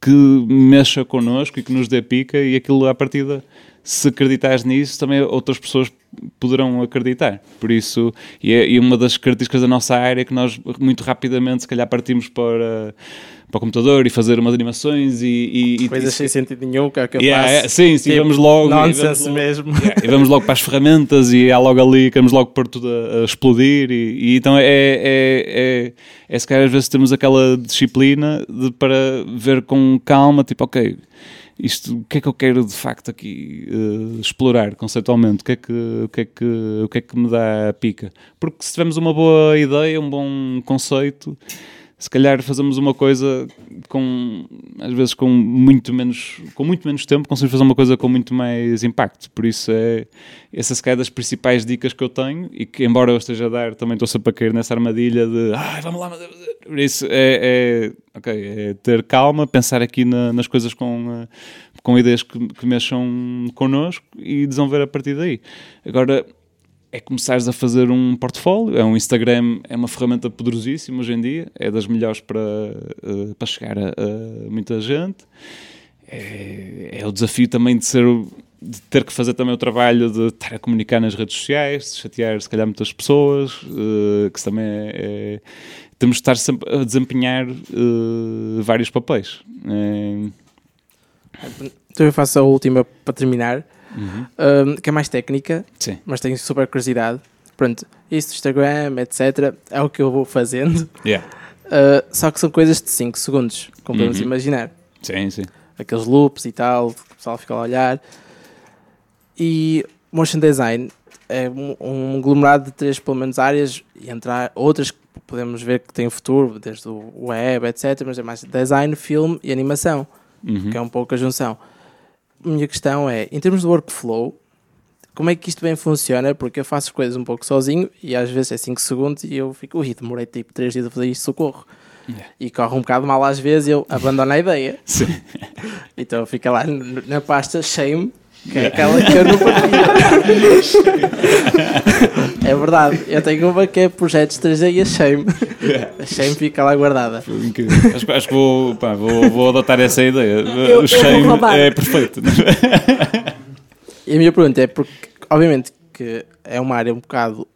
que mexa connosco e que nos dê pica e aquilo à partida se acreditares nisso, também outras pessoas poderão acreditar. Por isso, e, é, e uma das características da nossa área é que nós muito rapidamente, se calhar, partimos para para o computador e fazer umas animações e... e Coisas sem sentido nenhum, que é que eu yeah, faço. É, sim, sim, tipo, vamos logo... Nonsense vamos mesmo. Yeah, e vamos logo para as ferramentas e há logo ali, queremos logo pôr tudo a, a explodir e, e, então é, é, é, é se calhar às vezes temos aquela disciplina de, para ver com calma, tipo, ok, isto, o que é que eu quero de facto aqui uh, explorar conceitualmente? O que, é que, o, que é que, o que é que me dá a pica? Porque se tivermos uma boa ideia, um bom conceito se calhar fazemos uma coisa com às vezes com muito menos com muito menos tempo conseguimos fazer uma coisa com muito mais impacto. Por isso é essa se calhar das principais dicas que eu tenho e que embora eu esteja a dar também estou sempre a cair nessa armadilha de ah, vamos lá por isso é, é, é ter calma pensar aqui na, nas coisas com com ideias que, que mexam connosco e desenvolver a partir daí. Agora é começares a fazer um portfólio. É um Instagram, é uma ferramenta poderosíssima hoje em dia, é das melhores para, uh, para chegar a, a, muita gente. É, é, o desafio também de ser de ter que fazer também o trabalho de estar a comunicar nas redes sociais, de chatear se calhar muitas pessoas, uh, que também é, é, temos de estar sempre a desempenhar uh, vários papéis. Então eu faço a última para terminar uhum. que é mais técnica, Sim. mas tenho super curiosidade. Pronto, isso, Instagram, etc. É o que eu vou fazendo. Yeah. Uh, só que são coisas de 5 segundos, como podemos uhum. imaginar. Sim, sim. Aqueles loops e tal, que o pessoal fica a olhar. E motion design é um, um aglomerado de três, pelo menos, áreas, e entrar outras que podemos ver que têm futuro, desde o web, etc. Mas é mais design, filme e animação, uhum. que é um pouco a junção minha questão é, em termos de workflow, como é que isto bem funciona? Porque eu faço as coisas um pouco sozinho e às vezes é 5 segundos e eu fico, ui, demorei tipo 3 dias a fazer isto, socorro. Yeah. E corre um bocado mal às vezes e eu abandono a ideia. (laughs) Sim. Então fica lá na pasta shame, que é aquela que eu não partilho. é verdade, eu tenho uma que é projetos 3D e a shame. A shame fica lá guardada. Acho, acho que vou, pá, vou, vou adotar essa ideia. Eu, o shame é perfeito. E a minha pergunta é porque, obviamente, que é uma área um bocado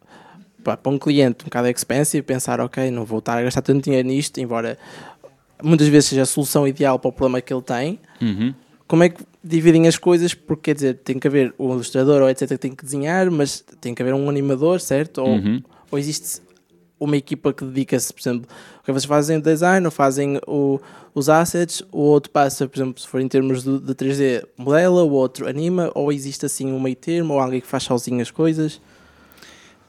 para um cliente um bocado expensive, pensar, ok, não vou estar a gastar tanto dinheiro nisto, embora muitas vezes seja a solução ideal para o problema que ele tem. Uhum. Como é que dividem as coisas? Porque quer dizer, tem que haver um ilustrador ou etc que tem que desenhar, mas tem que haver um animador, certo? Ou, uhum. ou existe uma equipa que dedica-se, por exemplo, que vocês fazem o design ou fazem o, os assets, o outro passa, por exemplo, se for em termos de, de 3D, modela, o outro anima, ou existe assim um meio termo, ou alguém que faz sozinho as coisas?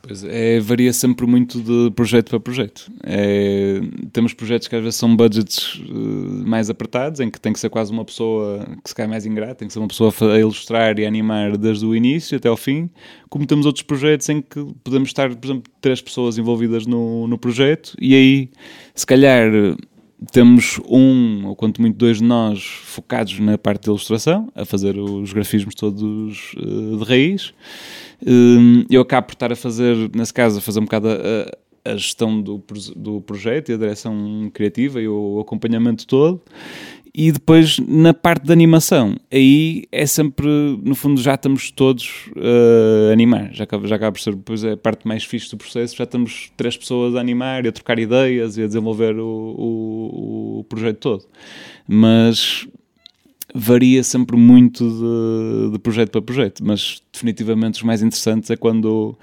Pois é, varia sempre muito de projeto para projeto. É, temos projetos que às vezes são budgets uh, mais apertados, em que tem que ser quase uma pessoa que se cai mais ingrata, tem que ser uma pessoa a ilustrar e animar desde o início até ao fim, como temos outros projetos em que podemos estar, por exemplo, três pessoas envolvidas no, no projeto e aí, se calhar, temos um, ou quanto muito dois de nós, focados na parte de ilustração, a fazer os grafismos todos uh, de raiz eu acabo por estar a fazer, nesse caso, a fazer um bocado a, a gestão do, do projeto e a direção criativa e o acompanhamento todo. E depois na parte da animação, aí é sempre, no fundo, já estamos todos uh, a animar. Já acaba, já acaba por ser depois é a parte mais fixe do processo. Já estamos três pessoas a animar e a trocar ideias e a desenvolver o, o, o projeto todo. Mas varia sempre muito de, de, projeto para projeto, mas definitivamente os mais interessantes é quando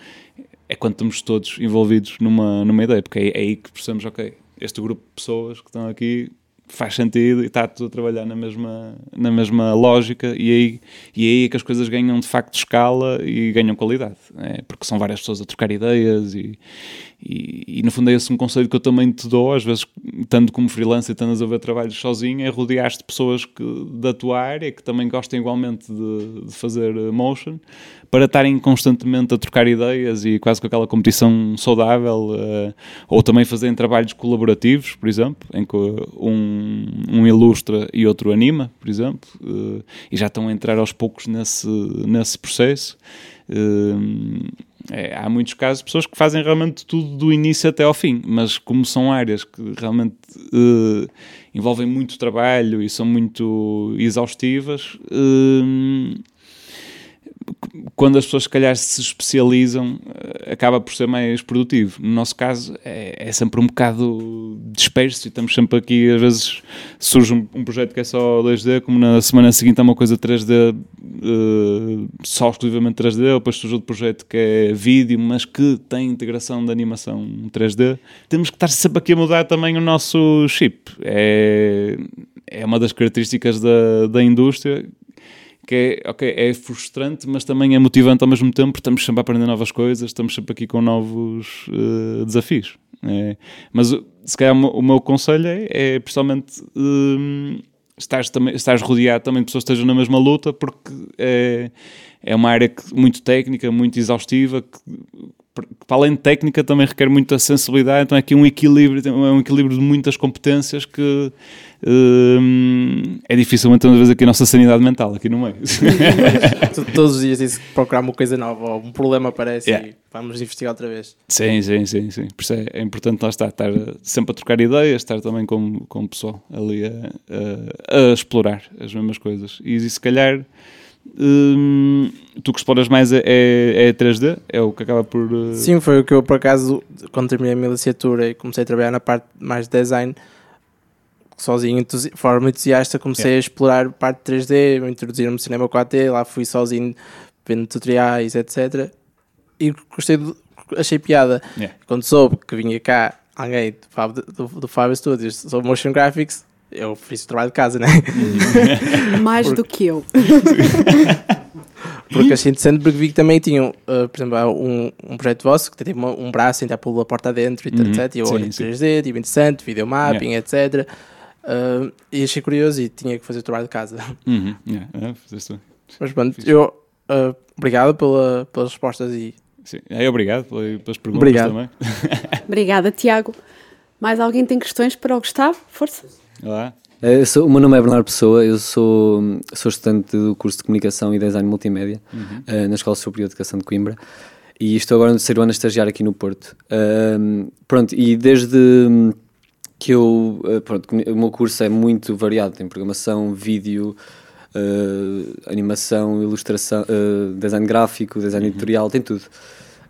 é quando estamos todos envolvidos numa, numa ideia, porque é, é aí que percebemos, ok, este grupo de pessoas que estão aqui faz sentido e está tudo a trabalhar na mesma, na mesma lógica e aí, e aí é que as coisas ganham de facto escala e ganham qualidade, é, porque são várias pessoas a trocar ideias e, e, e, no fundo é esse um conselho que eu também te dou, às vezes, tanto como freelancer, estando a desenvolver trabalhos sozinho, é rodear-te de pessoas que, da tua área que também gostam igualmente de, de, fazer motion, para estarem constantemente a trocar ideias e quase com aquela competição saudável, uh, ou também fazerem trabalhos colaborativos, por exemplo, em que um, um ilustra e outro anima, por exemplo, uh, e já estão a entrar aos poucos nesse, nesse processo. Uh, é, há muitos casos de pessoas que fazem realmente tudo do início até ao fim, mas como são áreas que realmente uh, envolvem muito trabalho e são muito exaustivas, quando as pessoas se calhar se especializam, eh, acaba por ser mais produtivo. No nosso caso é, é sempre um bocado disperso e estamos sempre aqui, às vezes surge um, um, projeto que é só 2D, como na semana seguinte há uma coisa 3D, uh, eh, só exclusivamente 3D, depois surge outro projeto que é vídeo, mas que tem integração de animação 3D. Temos que estar sempre aqui a mudar também o nosso chip. É, é uma das características da, da indústria que é, ok, é frustrante, mas também é motivante ao mesmo tempo, porque estamos sempre a aprender novas coisas, estamos sempre aqui com novos uh, desafios. É, mas se calhar o meu conselho é, é principalmente um, estás, também, rodeado também de pessoas que estejam na mesma luta, porque é, é uma área que, muito técnica, muito exaustiva, que, que para além de técnica também requer muita sensibilidade, então é aqui um equilíbrio, é um equilíbrio de muitas competências que um, é difícil manter uma vez aqui a nossa sanidade mental, aqui no meio. (laughs) Todos os dias que procurar uma coisa nova, ou um problema aparece Yeah. e vamos investigar outra vez. sim, sim, sim, sim. Por isso é, é importante lá estar, estar sempre a trocar ideias, estar também com, com o pessoal ali a, a- a explorar as mesmas coisas. E se calhar hum, tu que exploras mais é, é 3D, é o que acaba por. uh, Sim, foi o que eu por acaso, quando terminei a minha licenciatura e comecei a trabalhar na parte mais de design, sozinho, entusi- de forma entusiasta, comecei a explorar parte 3D, introduzir-me no cinema 4D, lá fui sozinho vendo tutoriais, etc. E gostei, do- achei piada. Yeah. Quando soube que vinha cá alguém do Fab, do, do Fab Studios sobre motion graphics, eu fiz o trabalho de casa, né? (laughs) Mais do que eu. (laughs) Porque achei interessante porque vi que também tinham, uh, por exemplo, um, um projeto vosso que tem uma- um braço em pô-lo a porta dentro e Uhum. etc. E eu sim. 3D, tive interessante, videomapping, etc. Uh, e achei curioso e tinha que fazer o trabalho de casa. Uhum, yeah, é, fizeste bem. Mas pronto, Fixe. eu uh, obrigado pela, pelas respostas e Sim. É, obrigado pela- pelas perguntas Obrigado. também. (laughs) (laughs) Obrigada, Tiago. Mais alguém tem questões para o Gustavo? Força. Olá. Eh, eu sou- o meu nome é Bernardo Pessoa, eu sou, sou estudante do curso de Comunicação e Design Multimédia eh, na Escola Superior de Educação de Coimbra e estou agora no terceiro ano a estagiar aqui no Porto. Ahm, pronto, e desde que eu. eh, pronto, o meu curso é muito variado, tem programação, vídeo, eh, animação, ilustração, eh, design gráfico, design editorial, tem tudo.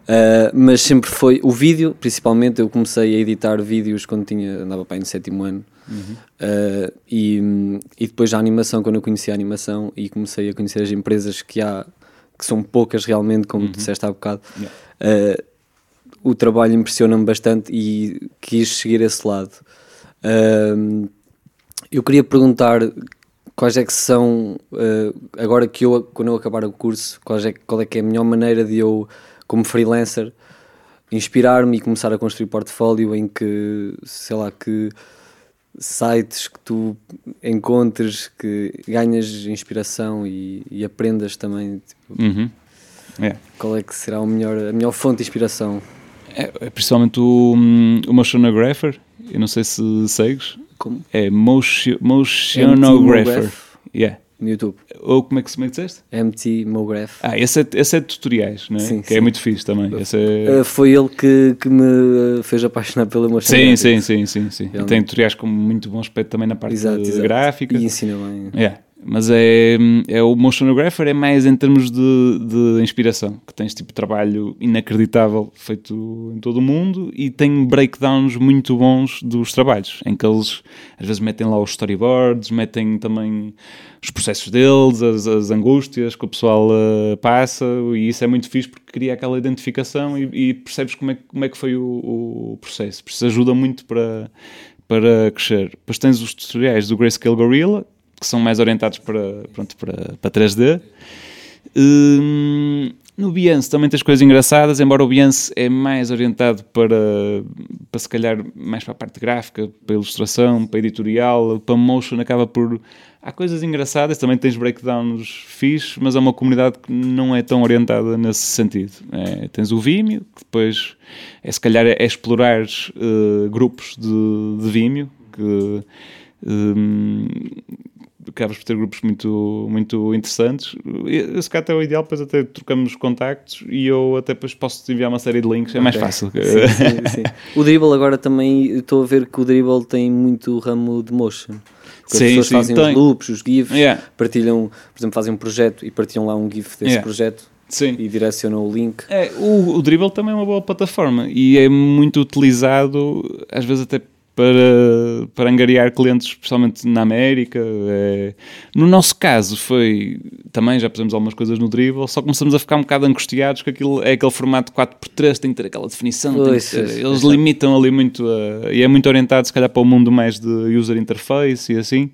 Uh, mas sempre foi o vídeo, principalmente. Eu comecei a editar vídeos quando tinha, andava para aí no sétimo ano, Uh, e, e depois a animação, quando eu conheci a animação e comecei a conhecer as empresas que há, que são poucas realmente, como tu disseste há bocado. Uh, o trabalho impressiona-me bastante e quis seguir esse lado. Uh, eu queria perguntar quais é que são, uh, agora que eu, quando eu acabar o curso, quais é, qual é que é a melhor maneira de eu, como freelancer, inspirar-me e começar a construir portfólio em que, sei lá, que sites que tu encontres, que ganhas inspiração e, e aprendas também, tipo, Uhum. É. qual é que será o melhor, a melhor fonte de inspiração? É, é principalmente o, hum, o Motionographer, eu não sei se segues, Como? é motion, Motionographer. Yeah. no YouTube. Ou como é que, como é que disseste? MT Mograph. Ah, esse é, esse é de tutoriais, não é? Sim, que é sim. muito fixe também. Esse é... Uh, foi ele que, que me uh, fez apaixonar pela motion Sim, sim, sim, sim, sim. E tem tutoriais com muito bom aspecto também na parte Exato, exato. gráfica. E ensina bem. Yeah. Mas é, é o Motionographer é mais em termos de, de inspiração, que tens tipo trabalho inacreditável feito em todo o mundo e tem breakdowns muito bons dos trabalhos, em que eles às vezes metem lá os storyboards, metem também os processos deles, as, as angústias que o pessoal eh, passa, e isso é muito fixe porque cria aquela identificação e, e percebes como é, como é que foi o, o processo. Isso ajuda muito para, para crescer. Depois tens os tutoriais do Grayscale Gorilla, que são mais orientados para, pronto, para, para 3D. Hum, no Behance também tens coisas engraçadas, embora o Behance é mais orientado para, para se calhar mais para a parte gráfica, para ilustração, para editorial, para motion acaba por... Há coisas engraçadas, também tens breakdowns fixes, mas é uma comunidade que não é tão orientada nesse sentido. É, tens o Vimeo, que depois é se calhar é, explorar eh, grupos de, de Vimeo, que hum, acabas por ter grupos muito, muito interessantes. Esse cá até é o ideal, depois até trocamos contactos e eu até depois posso te enviar uma série de links, é mais Ok. fácil. Sim, sim, (laughs) sim. O Dribble agora também, estou a ver que o Dribble tem muito ramo de motion. Porque Sim, as pessoas sim, fazem tem. os loops, os GIFs, Yeah. partilham, por exemplo, fazem um projeto e partilham lá um GIF desse Yeah. projeto Sim. e direcionam o link. É, o, o Dribble também é uma boa plataforma e é muito utilizado, às vezes até para, para angariar clientes, especialmente na América. É. No nosso caso, foi também já pusemos algumas coisas no Dribble, só começamos a ficar um bocado angustiados que aquilo é aquele formato 4x3, tem que ter aquela definição. ter- pois, eles limitam ali muito a- e é muito orientado, se calhar, para o mundo mais de user interface e assim.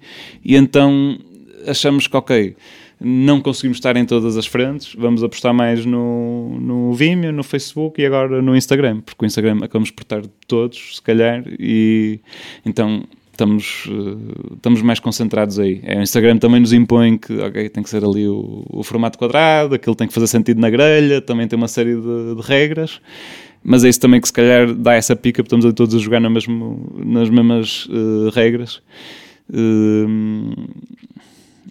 E então achamos que, ok, não conseguimos estar em todas as frentes, vamos apostar mais no, no Vimeo, no Facebook e agora no Instagram, porque o Instagram acabamos por estar todos, se calhar, e então estamos, eh, estamos mais concentrados aí. É, o Instagram também nos impõe que, ok, tem que ser ali o, o formato quadrado, aquilo tem que fazer sentido na grelha, também tem uma série de, de regras. Mas é isso também que se calhar dá essa pica, porque estamos todos a jogar na mesmo, nas mesmas eh, regras.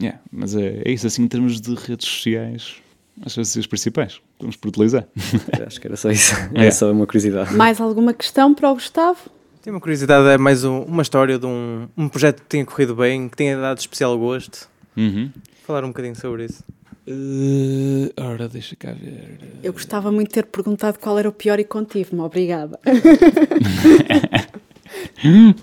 Hum, mas é, é isso, assim, em termos de redes sociais, acho que as principais. Vamos por utilizar. (laughs) Acho que era só isso. (laughs) Era é. só uma curiosidade. Mais alguma questão para o Gustavo? Tenho uma curiosidade, é mais um, uma história de um, um projeto que tenha corrido bem, que tenha dado especial gosto. Uhum. Falar um bocadinho sobre isso. Uh, ora, deixa cá ver. Eu gostava muito de ter perguntado qual era o pior e contive-me, obrigada. (laughs)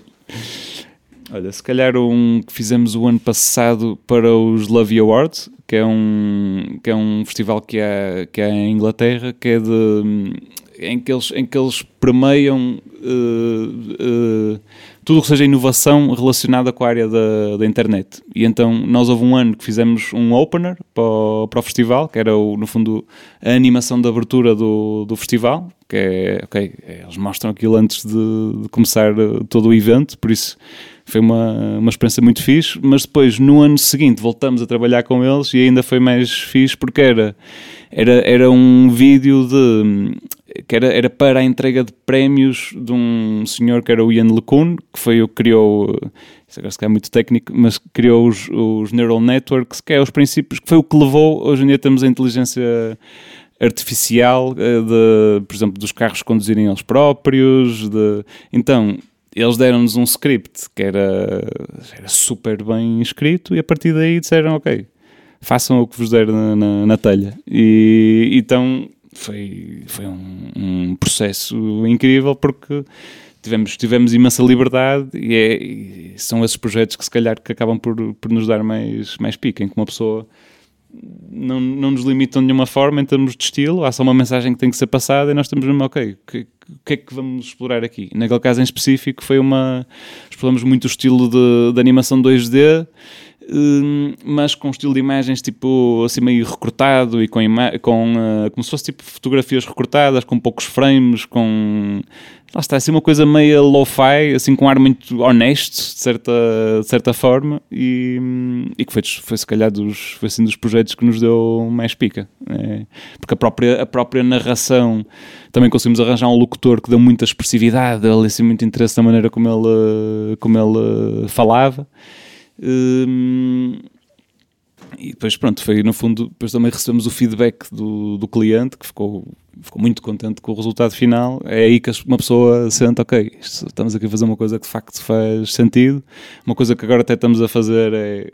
Olha, se calhar um que fizemos o ano passado para os Love Awards, que é um, que é um festival que há, que há em Inglaterra, que é de, em, que eles, em que eles premiam uh, uh, tudo o que seja inovação relacionada com a área da, da internet. E então nós houve um ano que fizemos um opener para o, para o festival, que era o, no fundo a animação de abertura do, do festival, que é, ok, eles mostram aquilo antes de, de começar todo o evento, por isso foi uma, uma experiência muito fixe, mas depois no ano seguinte voltamos a trabalhar com eles e ainda foi mais fixe porque era, era, era um vídeo de que era, era para a entrega de prémios de um senhor que era o Ian LeCun, que foi o que criou, isso agora se calhar é muito técnico, mas criou os, os neural networks, que é os princípios, que foi o que levou, hoje em dia temos a inteligência artificial, eh, de, por exemplo, dos carros conduzirem eles próprios, de, então eles deram-nos um script que era, era super bem escrito e a partir daí disseram, ok, façam o que vos der na, na, na telha. E então foi, foi um, um, processo incrível porque tivemos, tivemos imensa liberdade e, é, e, são esses projetos que se calhar que acabam por, por nos dar mais, mais pique, em que uma pessoa não, não nos limitam de nenhuma forma em termos de estilo, há só uma mensagem que tem que ser passada e nós estamos mesmo, ok, o que, que, é que vamos explorar aqui? Naquele caso em específico foi uma... exploramos muito o estilo de, de animação 2D, hum, mas com um estilo de imagens tipo assim meio recortado e com, com uh, como se fosse tipo fotografias recortadas, com poucos frames, com lá está, assim uma coisa meio lo-fi, assim com um ar muito honesto, de certa, de certa forma, e, e que foi, foi se calhar dos, foi assim dos projetos que nos deu mais pica. É, porque a própria, a própria narração, também conseguimos arranjar um locutor que deu muita expressividade, ele assim muito interesse na maneira como ele, como ele falava. Hum, e depois, pronto, foi no fundo, depois também recebemos o feedback do, do cliente que ficou ficou muito contente com o resultado final. É aí que uma pessoa sente, ok, estamos aqui a fazer uma coisa que de facto faz sentido. Uma coisa que agora até estamos a fazer é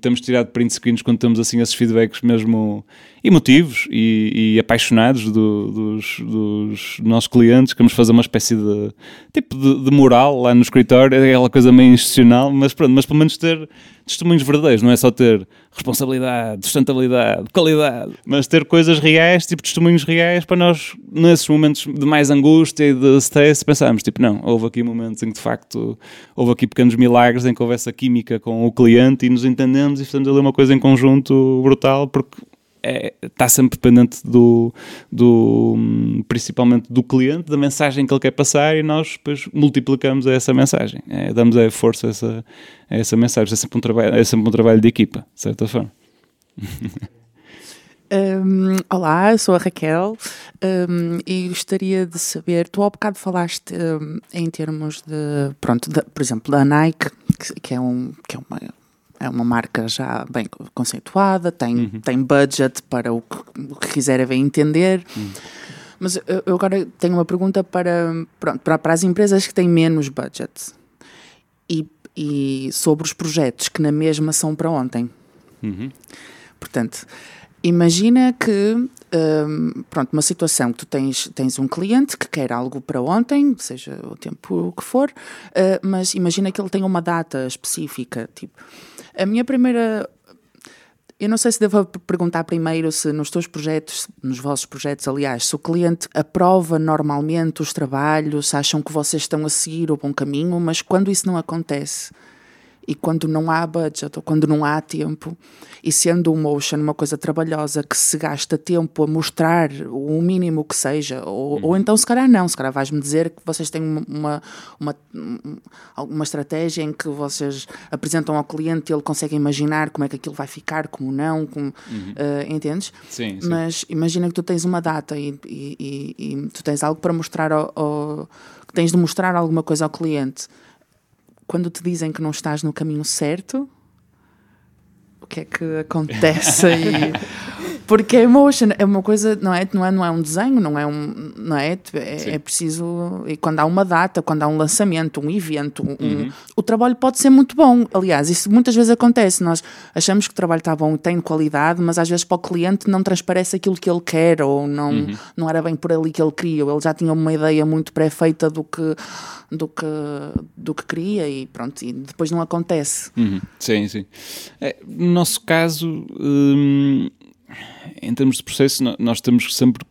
temos tirado print screens quando temos assim esses feedbacks mesmo emotivos e, e apaixonados do, dos, dos, nossos clientes, queremos fazer uma espécie de tipo de, de moral lá no escritório, é aquela coisa meio institucional, mas pronto, mas pelo menos ter testemunhos verdadeiros, não é só ter responsabilidade, sustentabilidade, qualidade, mas ter coisas reais, tipo testemunhos reais para nós, nesses momentos de mais angústia e de stress, pensarmos, tipo, não, houve aqui momentos em que de facto houve aqui pequenos milagres em que houve essa química com o cliente e nos entendemos e fazemos ali uma coisa em conjunto brutal, porque é, está sempre dependente do, do, principalmente do cliente, da mensagem que ele quer passar e nós depois multiplicamos essa mensagem, é, damos a força a essa, a essa mensagem, é sempre, um trabalho, é sempre um trabalho de equipa, de certa forma. (laughs) Um, olá, sou a Raquel um, e gostaria de saber, tu há bocado falaste um, em termos de, pronto, de, por exemplo, da Nike, que, que, é, um, que é uma é uma marca já bem conceituada, tem, uhum. tem budget para o que, o que quiser ver entender. Uhum. Mas eu, agora tenho uma pergunta para, pronto, para, para as empresas que têm menos budget e, e sobre os projetos que na mesma são para ontem. Uhum. Portanto, imagina que um, pronto, uma situação que tu tens, tens um cliente que quer algo para ontem, seja o tempo que for, uh, mas imagina que ele tem uma data específica, tipo a minha primeira. Eu não sei se devo perguntar primeiro se nos teus projetos, nos vossos projetos, aliás, se o cliente aprova normalmente os trabalhos, acham que vocês estão a seguir o bom caminho, mas quando isso não acontece, e quando não há budget ou quando não há tempo, e sendo o motion uma coisa trabalhosa que se gasta tempo a mostrar o mínimo que seja, ou, uhum. ou então se calhar não, se calhar vais-me dizer que vocês têm uma, uma, uma estratégia em que vocês apresentam ao cliente e ele consegue imaginar como é que aquilo vai ficar, como não, como, uhum. uh, entendes? Sim, sim. Mas imagina que tu tens uma data e, e, e, e tu tens algo para mostrar ao, ao, tens de mostrar alguma coisa ao cliente quando te dizem que não estás no caminho certo, que é que acontece aí. (laughs) Porque a emotion é uma coisa, não é, não é, não é um desenho, não é um, não é, é, é preciso, e quando há uma data, quando há um lançamento, um evento, um, uhum. o trabalho pode ser muito bom, aliás, isso muitas vezes acontece, nós achamos que o trabalho está bom, tem qualidade, mas às vezes para o cliente não transparece aquilo que ele quer, ou não, uhum. não era bem por ali que ele queria, ou ele já tinha uma ideia muito pré-feita do que, do que, do que queria, e pronto, e depois não acontece. Uhum. Sim, sim. É, no nosso caso... Hum em termos de processo, nós temos sempre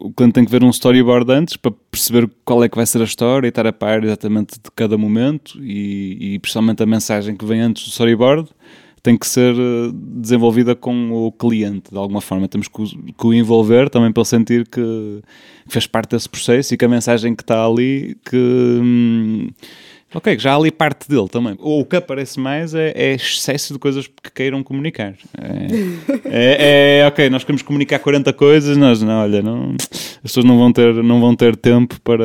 o cliente tem que ver um storyboard antes para perceber qual é que vai ser a história e estar a par exatamente de cada momento e, e principalmente a mensagem que vem antes do storyboard tem que ser eh, desenvolvida com o cliente de alguma forma. Temos que o, envolver também para ele sentir que, que fez parte desse processo e que a mensagem que está ali que. Hum, Ok, já há ali parte dele também. Ou o que aparece mais é, é excesso de coisas que queiram comunicar. É, é, é, ok, nós queremos comunicar 40 coisas, nós não, olha, não, as pessoas não vão ter, não vão ter tempo para.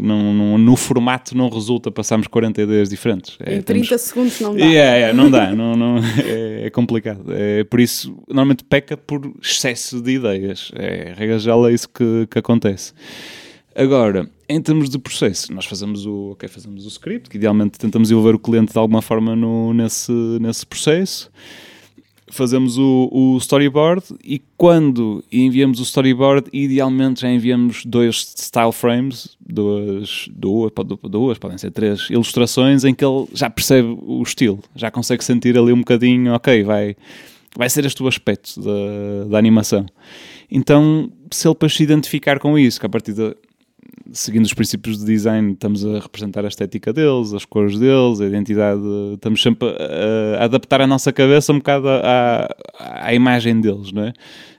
Não, não, no formato não resulta passarmos 40 ideias diferentes. É, em 30 temos, segundos não dá. Yeah, não dá, não, não, é, é, complicado. É, por isso, normalmente peca por excesso de ideias. É, regra geral é isso que, que acontece. Agora, em termos de processo, nós fazemos o, okay, fazemos o script, que idealmente tentamos envolver o cliente de alguma forma no, nesse, nesse processo. Fazemos o, o storyboard e quando enviamos o storyboard, idealmente já enviamos dois style frames, duas, duas, duas, podem ser três ilustrações em que ele já percebe o estilo, já consegue sentir ali um bocadinho, ok, vai, vai ser este o aspecto da, da animação. Então, se ele depois se identificar com isso, que a partir de seguindo os princípios de design, estamos a representar a estética deles, as cores deles, a identidade, estamos sempre a, a adaptar a nossa cabeça um bocado à, à imagem deles, não é?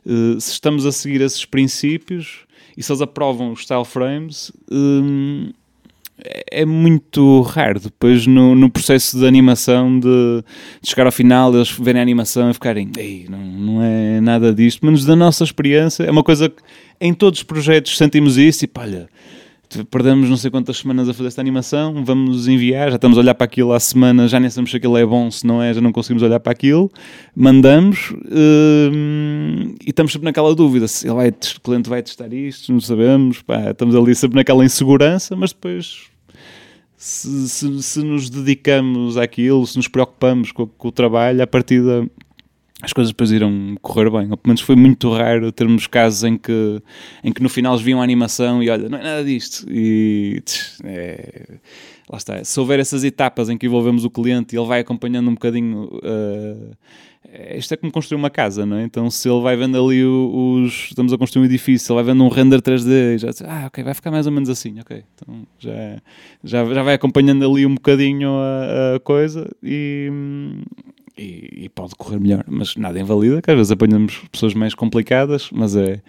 Uh, se estamos a seguir esses princípios e se eles aprovam os style frames, um, é, é muito raro depois no, no processo de animação de, de, chegar ao final eles verem a animação e ficarem Ei, não, não é nada disto, menos da nossa experiência é uma coisa que em todos os projetos sentimos isso e olha perdemos não sei quantas semanas a fazer esta animação, vamos enviar, já estamos a olhar para aquilo há semana, já nem sabemos se aquilo é bom, se não é, já não conseguimos olhar para aquilo, mandamos uh, e estamos sempre naquela dúvida, se ele vai, o cliente vai testar isto, não sabemos, pá, estamos ali sempre naquela insegurança, mas depois se, se, se nos dedicamos àquilo, se nos preocupamos com, com o trabalho, a partir da as coisas depois irão correr bem. Ou pelo menos foi muito raro termos casos em que, em que no final eles viam a animação e olha, não é nada disto. E é, lá está. Se houver essas etapas em que envolvemos o cliente e ele vai acompanhando um bocadinho. Uh, isto é como construir uma casa, não é? Então, se ele vai vendo ali os. Estamos a construir um edifício, ele vai vendo um render 3D, já diz, ah, ok, vai ficar mais ou menos assim, ok. Então, já, já, já vai acompanhando ali um bocadinho a, a coisa e, e, e, pode correr melhor, mas nada invalida, que às vezes apanhamos pessoas mais complicadas, mas é,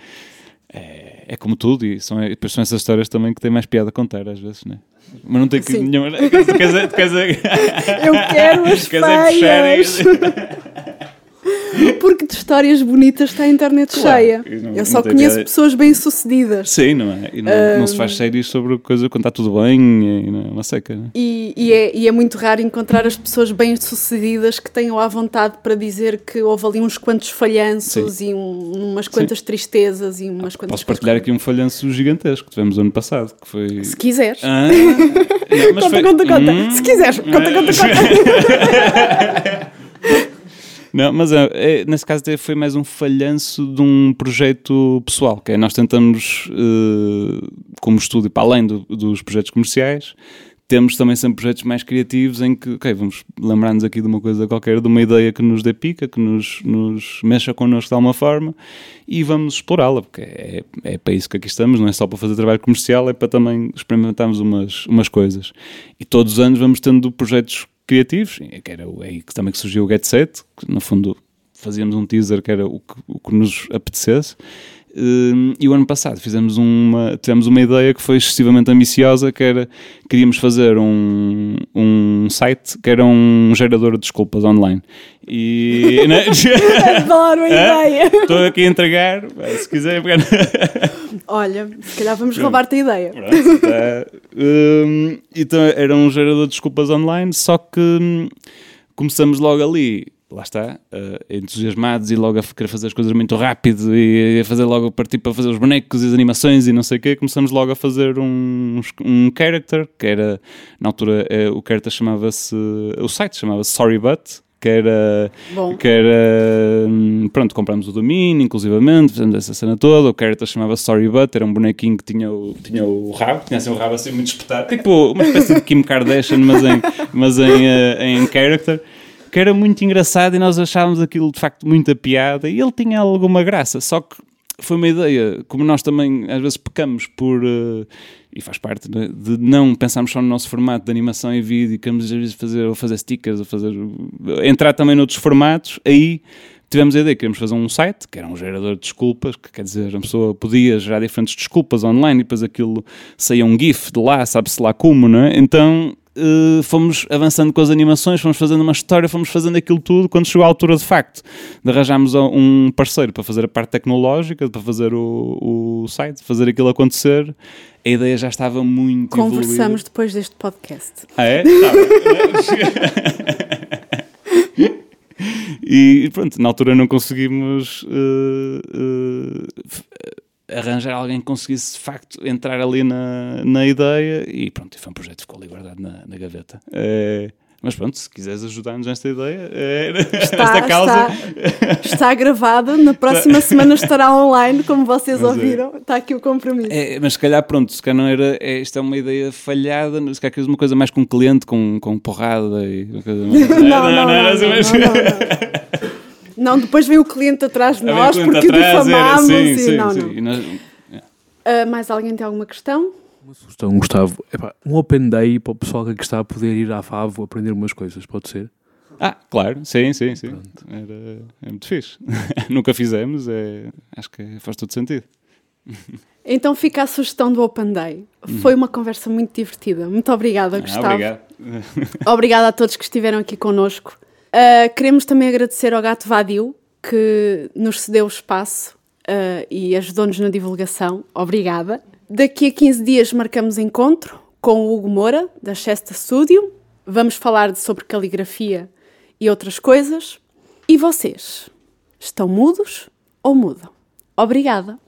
é, é como tudo, e são, depois são essas histórias também que têm mais piada a contar, às vezes, né? Mas não tem que. Nenhuma, tu queres, tu queres, Eu quero (laughs) as feias. (laughs) (laughs) Porque de histórias bonitas está a internet claro, cheia. Não, eu só conheço pessoas bem-sucedidas. Sim, não é? E não, um, não, se faz séries sobre coisa quando está tudo bem e não é uma seca. Né? E, e, é, e é muito raro encontrar as pessoas bem-sucedidas que tenham à vontade para dizer que houve ali uns quantos falhanços Sim. e um, umas quantas Sim. tristezas e umas quantas. Posso partilhar aqui um falhanço gigantesco que tivemos ano passado. Que foi... Se quiseres. Ah, (laughs) não, conta, foi... conta, conta. Hum, Se quiseres, conta, conta, conta. (laughs) Não, mas é, é, nesse caso foi mais um falhanço de um projeto pessoal, que é nós tentamos, uh, como estúdio, para além do, dos projetos comerciais, temos também sempre projetos mais criativos em que, ok, vamos lembrar-nos aqui de uma coisa qualquer, de uma ideia que nos dê pica, que nos, nos mexa connosco de alguma forma e vamos explorá-la, porque é, é para isso que aqui estamos, não é só para fazer trabalho comercial, é para também experimentarmos umas, umas coisas. E todos os anos vamos tendo projetos criativos, que era aí que também surgiu o Get Set, que no fundo fazíamos um teaser que era o que, o que nos apetecesse. Uh, e o ano passado fizemos uma, tivemos uma ideia que foi excessivamente ambiciosa, que era queríamos fazer um, um site que era um gerador de desculpas online. E (laughs) né? adoro a (laughs) ideia. Estou aqui a entregar, se quiser pegar. (laughs) Olha, se calhar vamos roubar-te a ideia. Pronto, tá. um, então era um gerador de desculpas online, só que hum, começamos logo ali lá está, uh, entusiasmados e logo a querer fazer as coisas muito rápido e a fazer logo partir para fazer os bonecos e as animações e não sei o quê, começamos logo a fazer um, um character, que era, na altura, é, o character chamava-se, o site chamava-se Sorry But, que era, Bom. que era hum, pronto, compramos o domínio, inclusivamente, fizemos essa cena toda, o character chamava Sorry But, era um bonequinho que tinha o, tinha o rabo, tinha assim o rabo assim muito espetado, tipo uma espécie de Kim Kardashian, mas em, mas em, uh, em character que era muito engraçado e nós achávamos aquilo de facto muita piada e ele tinha alguma graça, só que foi uma ideia, como nós também às vezes pecamos por, uh, e faz parte, né, de não pensarmos só no nosso formato de animação e vídeo, e queremos às vezes fazer, ou fazer stickers, ou fazer, entrar também noutros formatos, aí tivemos a ideia que queríamos fazer um site, que era um gerador de desculpas, que quer dizer, a pessoa podia gerar diferentes desculpas online e depois aquilo saía um GIF de lá, sabe-se lá como, não é? Então uh, fomos avançando com as animações, fomos fazendo uma história, fomos fazendo aquilo tudo. Quando chegou a altura de facto de arranjarmos um parceiro para fazer a parte tecnológica, para fazer o, o site, fazer aquilo acontecer, a ideia já estava muito Conversamos evoluída. depois deste podcast. Ah, é? Tá (laughs) e pronto, na altura não conseguimos uh, uh, arranjar alguém que conseguisse de facto entrar ali na, na ideia e pronto, foi um projeto que ficou ali guardado na, na gaveta. É, mas pronto, se quiseres ajudar-nos nesta ideia, é, (laughs) está, esta causa. Está, está gravado, na próxima semana estará online, como vocês mas é. ouviram. É. Está aqui o compromisso. É, mas se calhar, pronto, se calhar não era. É, isto é uma ideia falhada, se calhar queres uma coisa mais com cliente, com, com porrada e. (laughs) não, não, não, não, não, não, não, depois vem o cliente atrás de nós porque atrás, difamamos. Era, sim, e, sim, não, sim. não. Nós, uh, mais alguém tem alguma questão? Uma sugestão, Gustavo. Epá, um Open Day para o pessoal que está a poder ir à Favo aprender umas coisas, pode ser? Ah, claro, sim, sim, sim. Era, é muito fixe. (laughs) Nunca fizemos, é, acho que faz todo sentido. Então fica a sugestão do Open Day. Foi uma conversa muito divertida. Muito obrigada, ah, Gustavo. obrigado. Obrigada a todos que estiveram aqui connosco. Uh, queremos também agradecer ao Gato Vadio, que nos cedeu o espaço uh, e ajudou-nos na divulgação. Obrigada. Daqui a 15 dias marcamos encontro com o Hugo Moura, da Chesta Studio. Vamos falar sobre caligrafia e outras coisas. E vocês? Estão mudos ou mudam? Obrigada.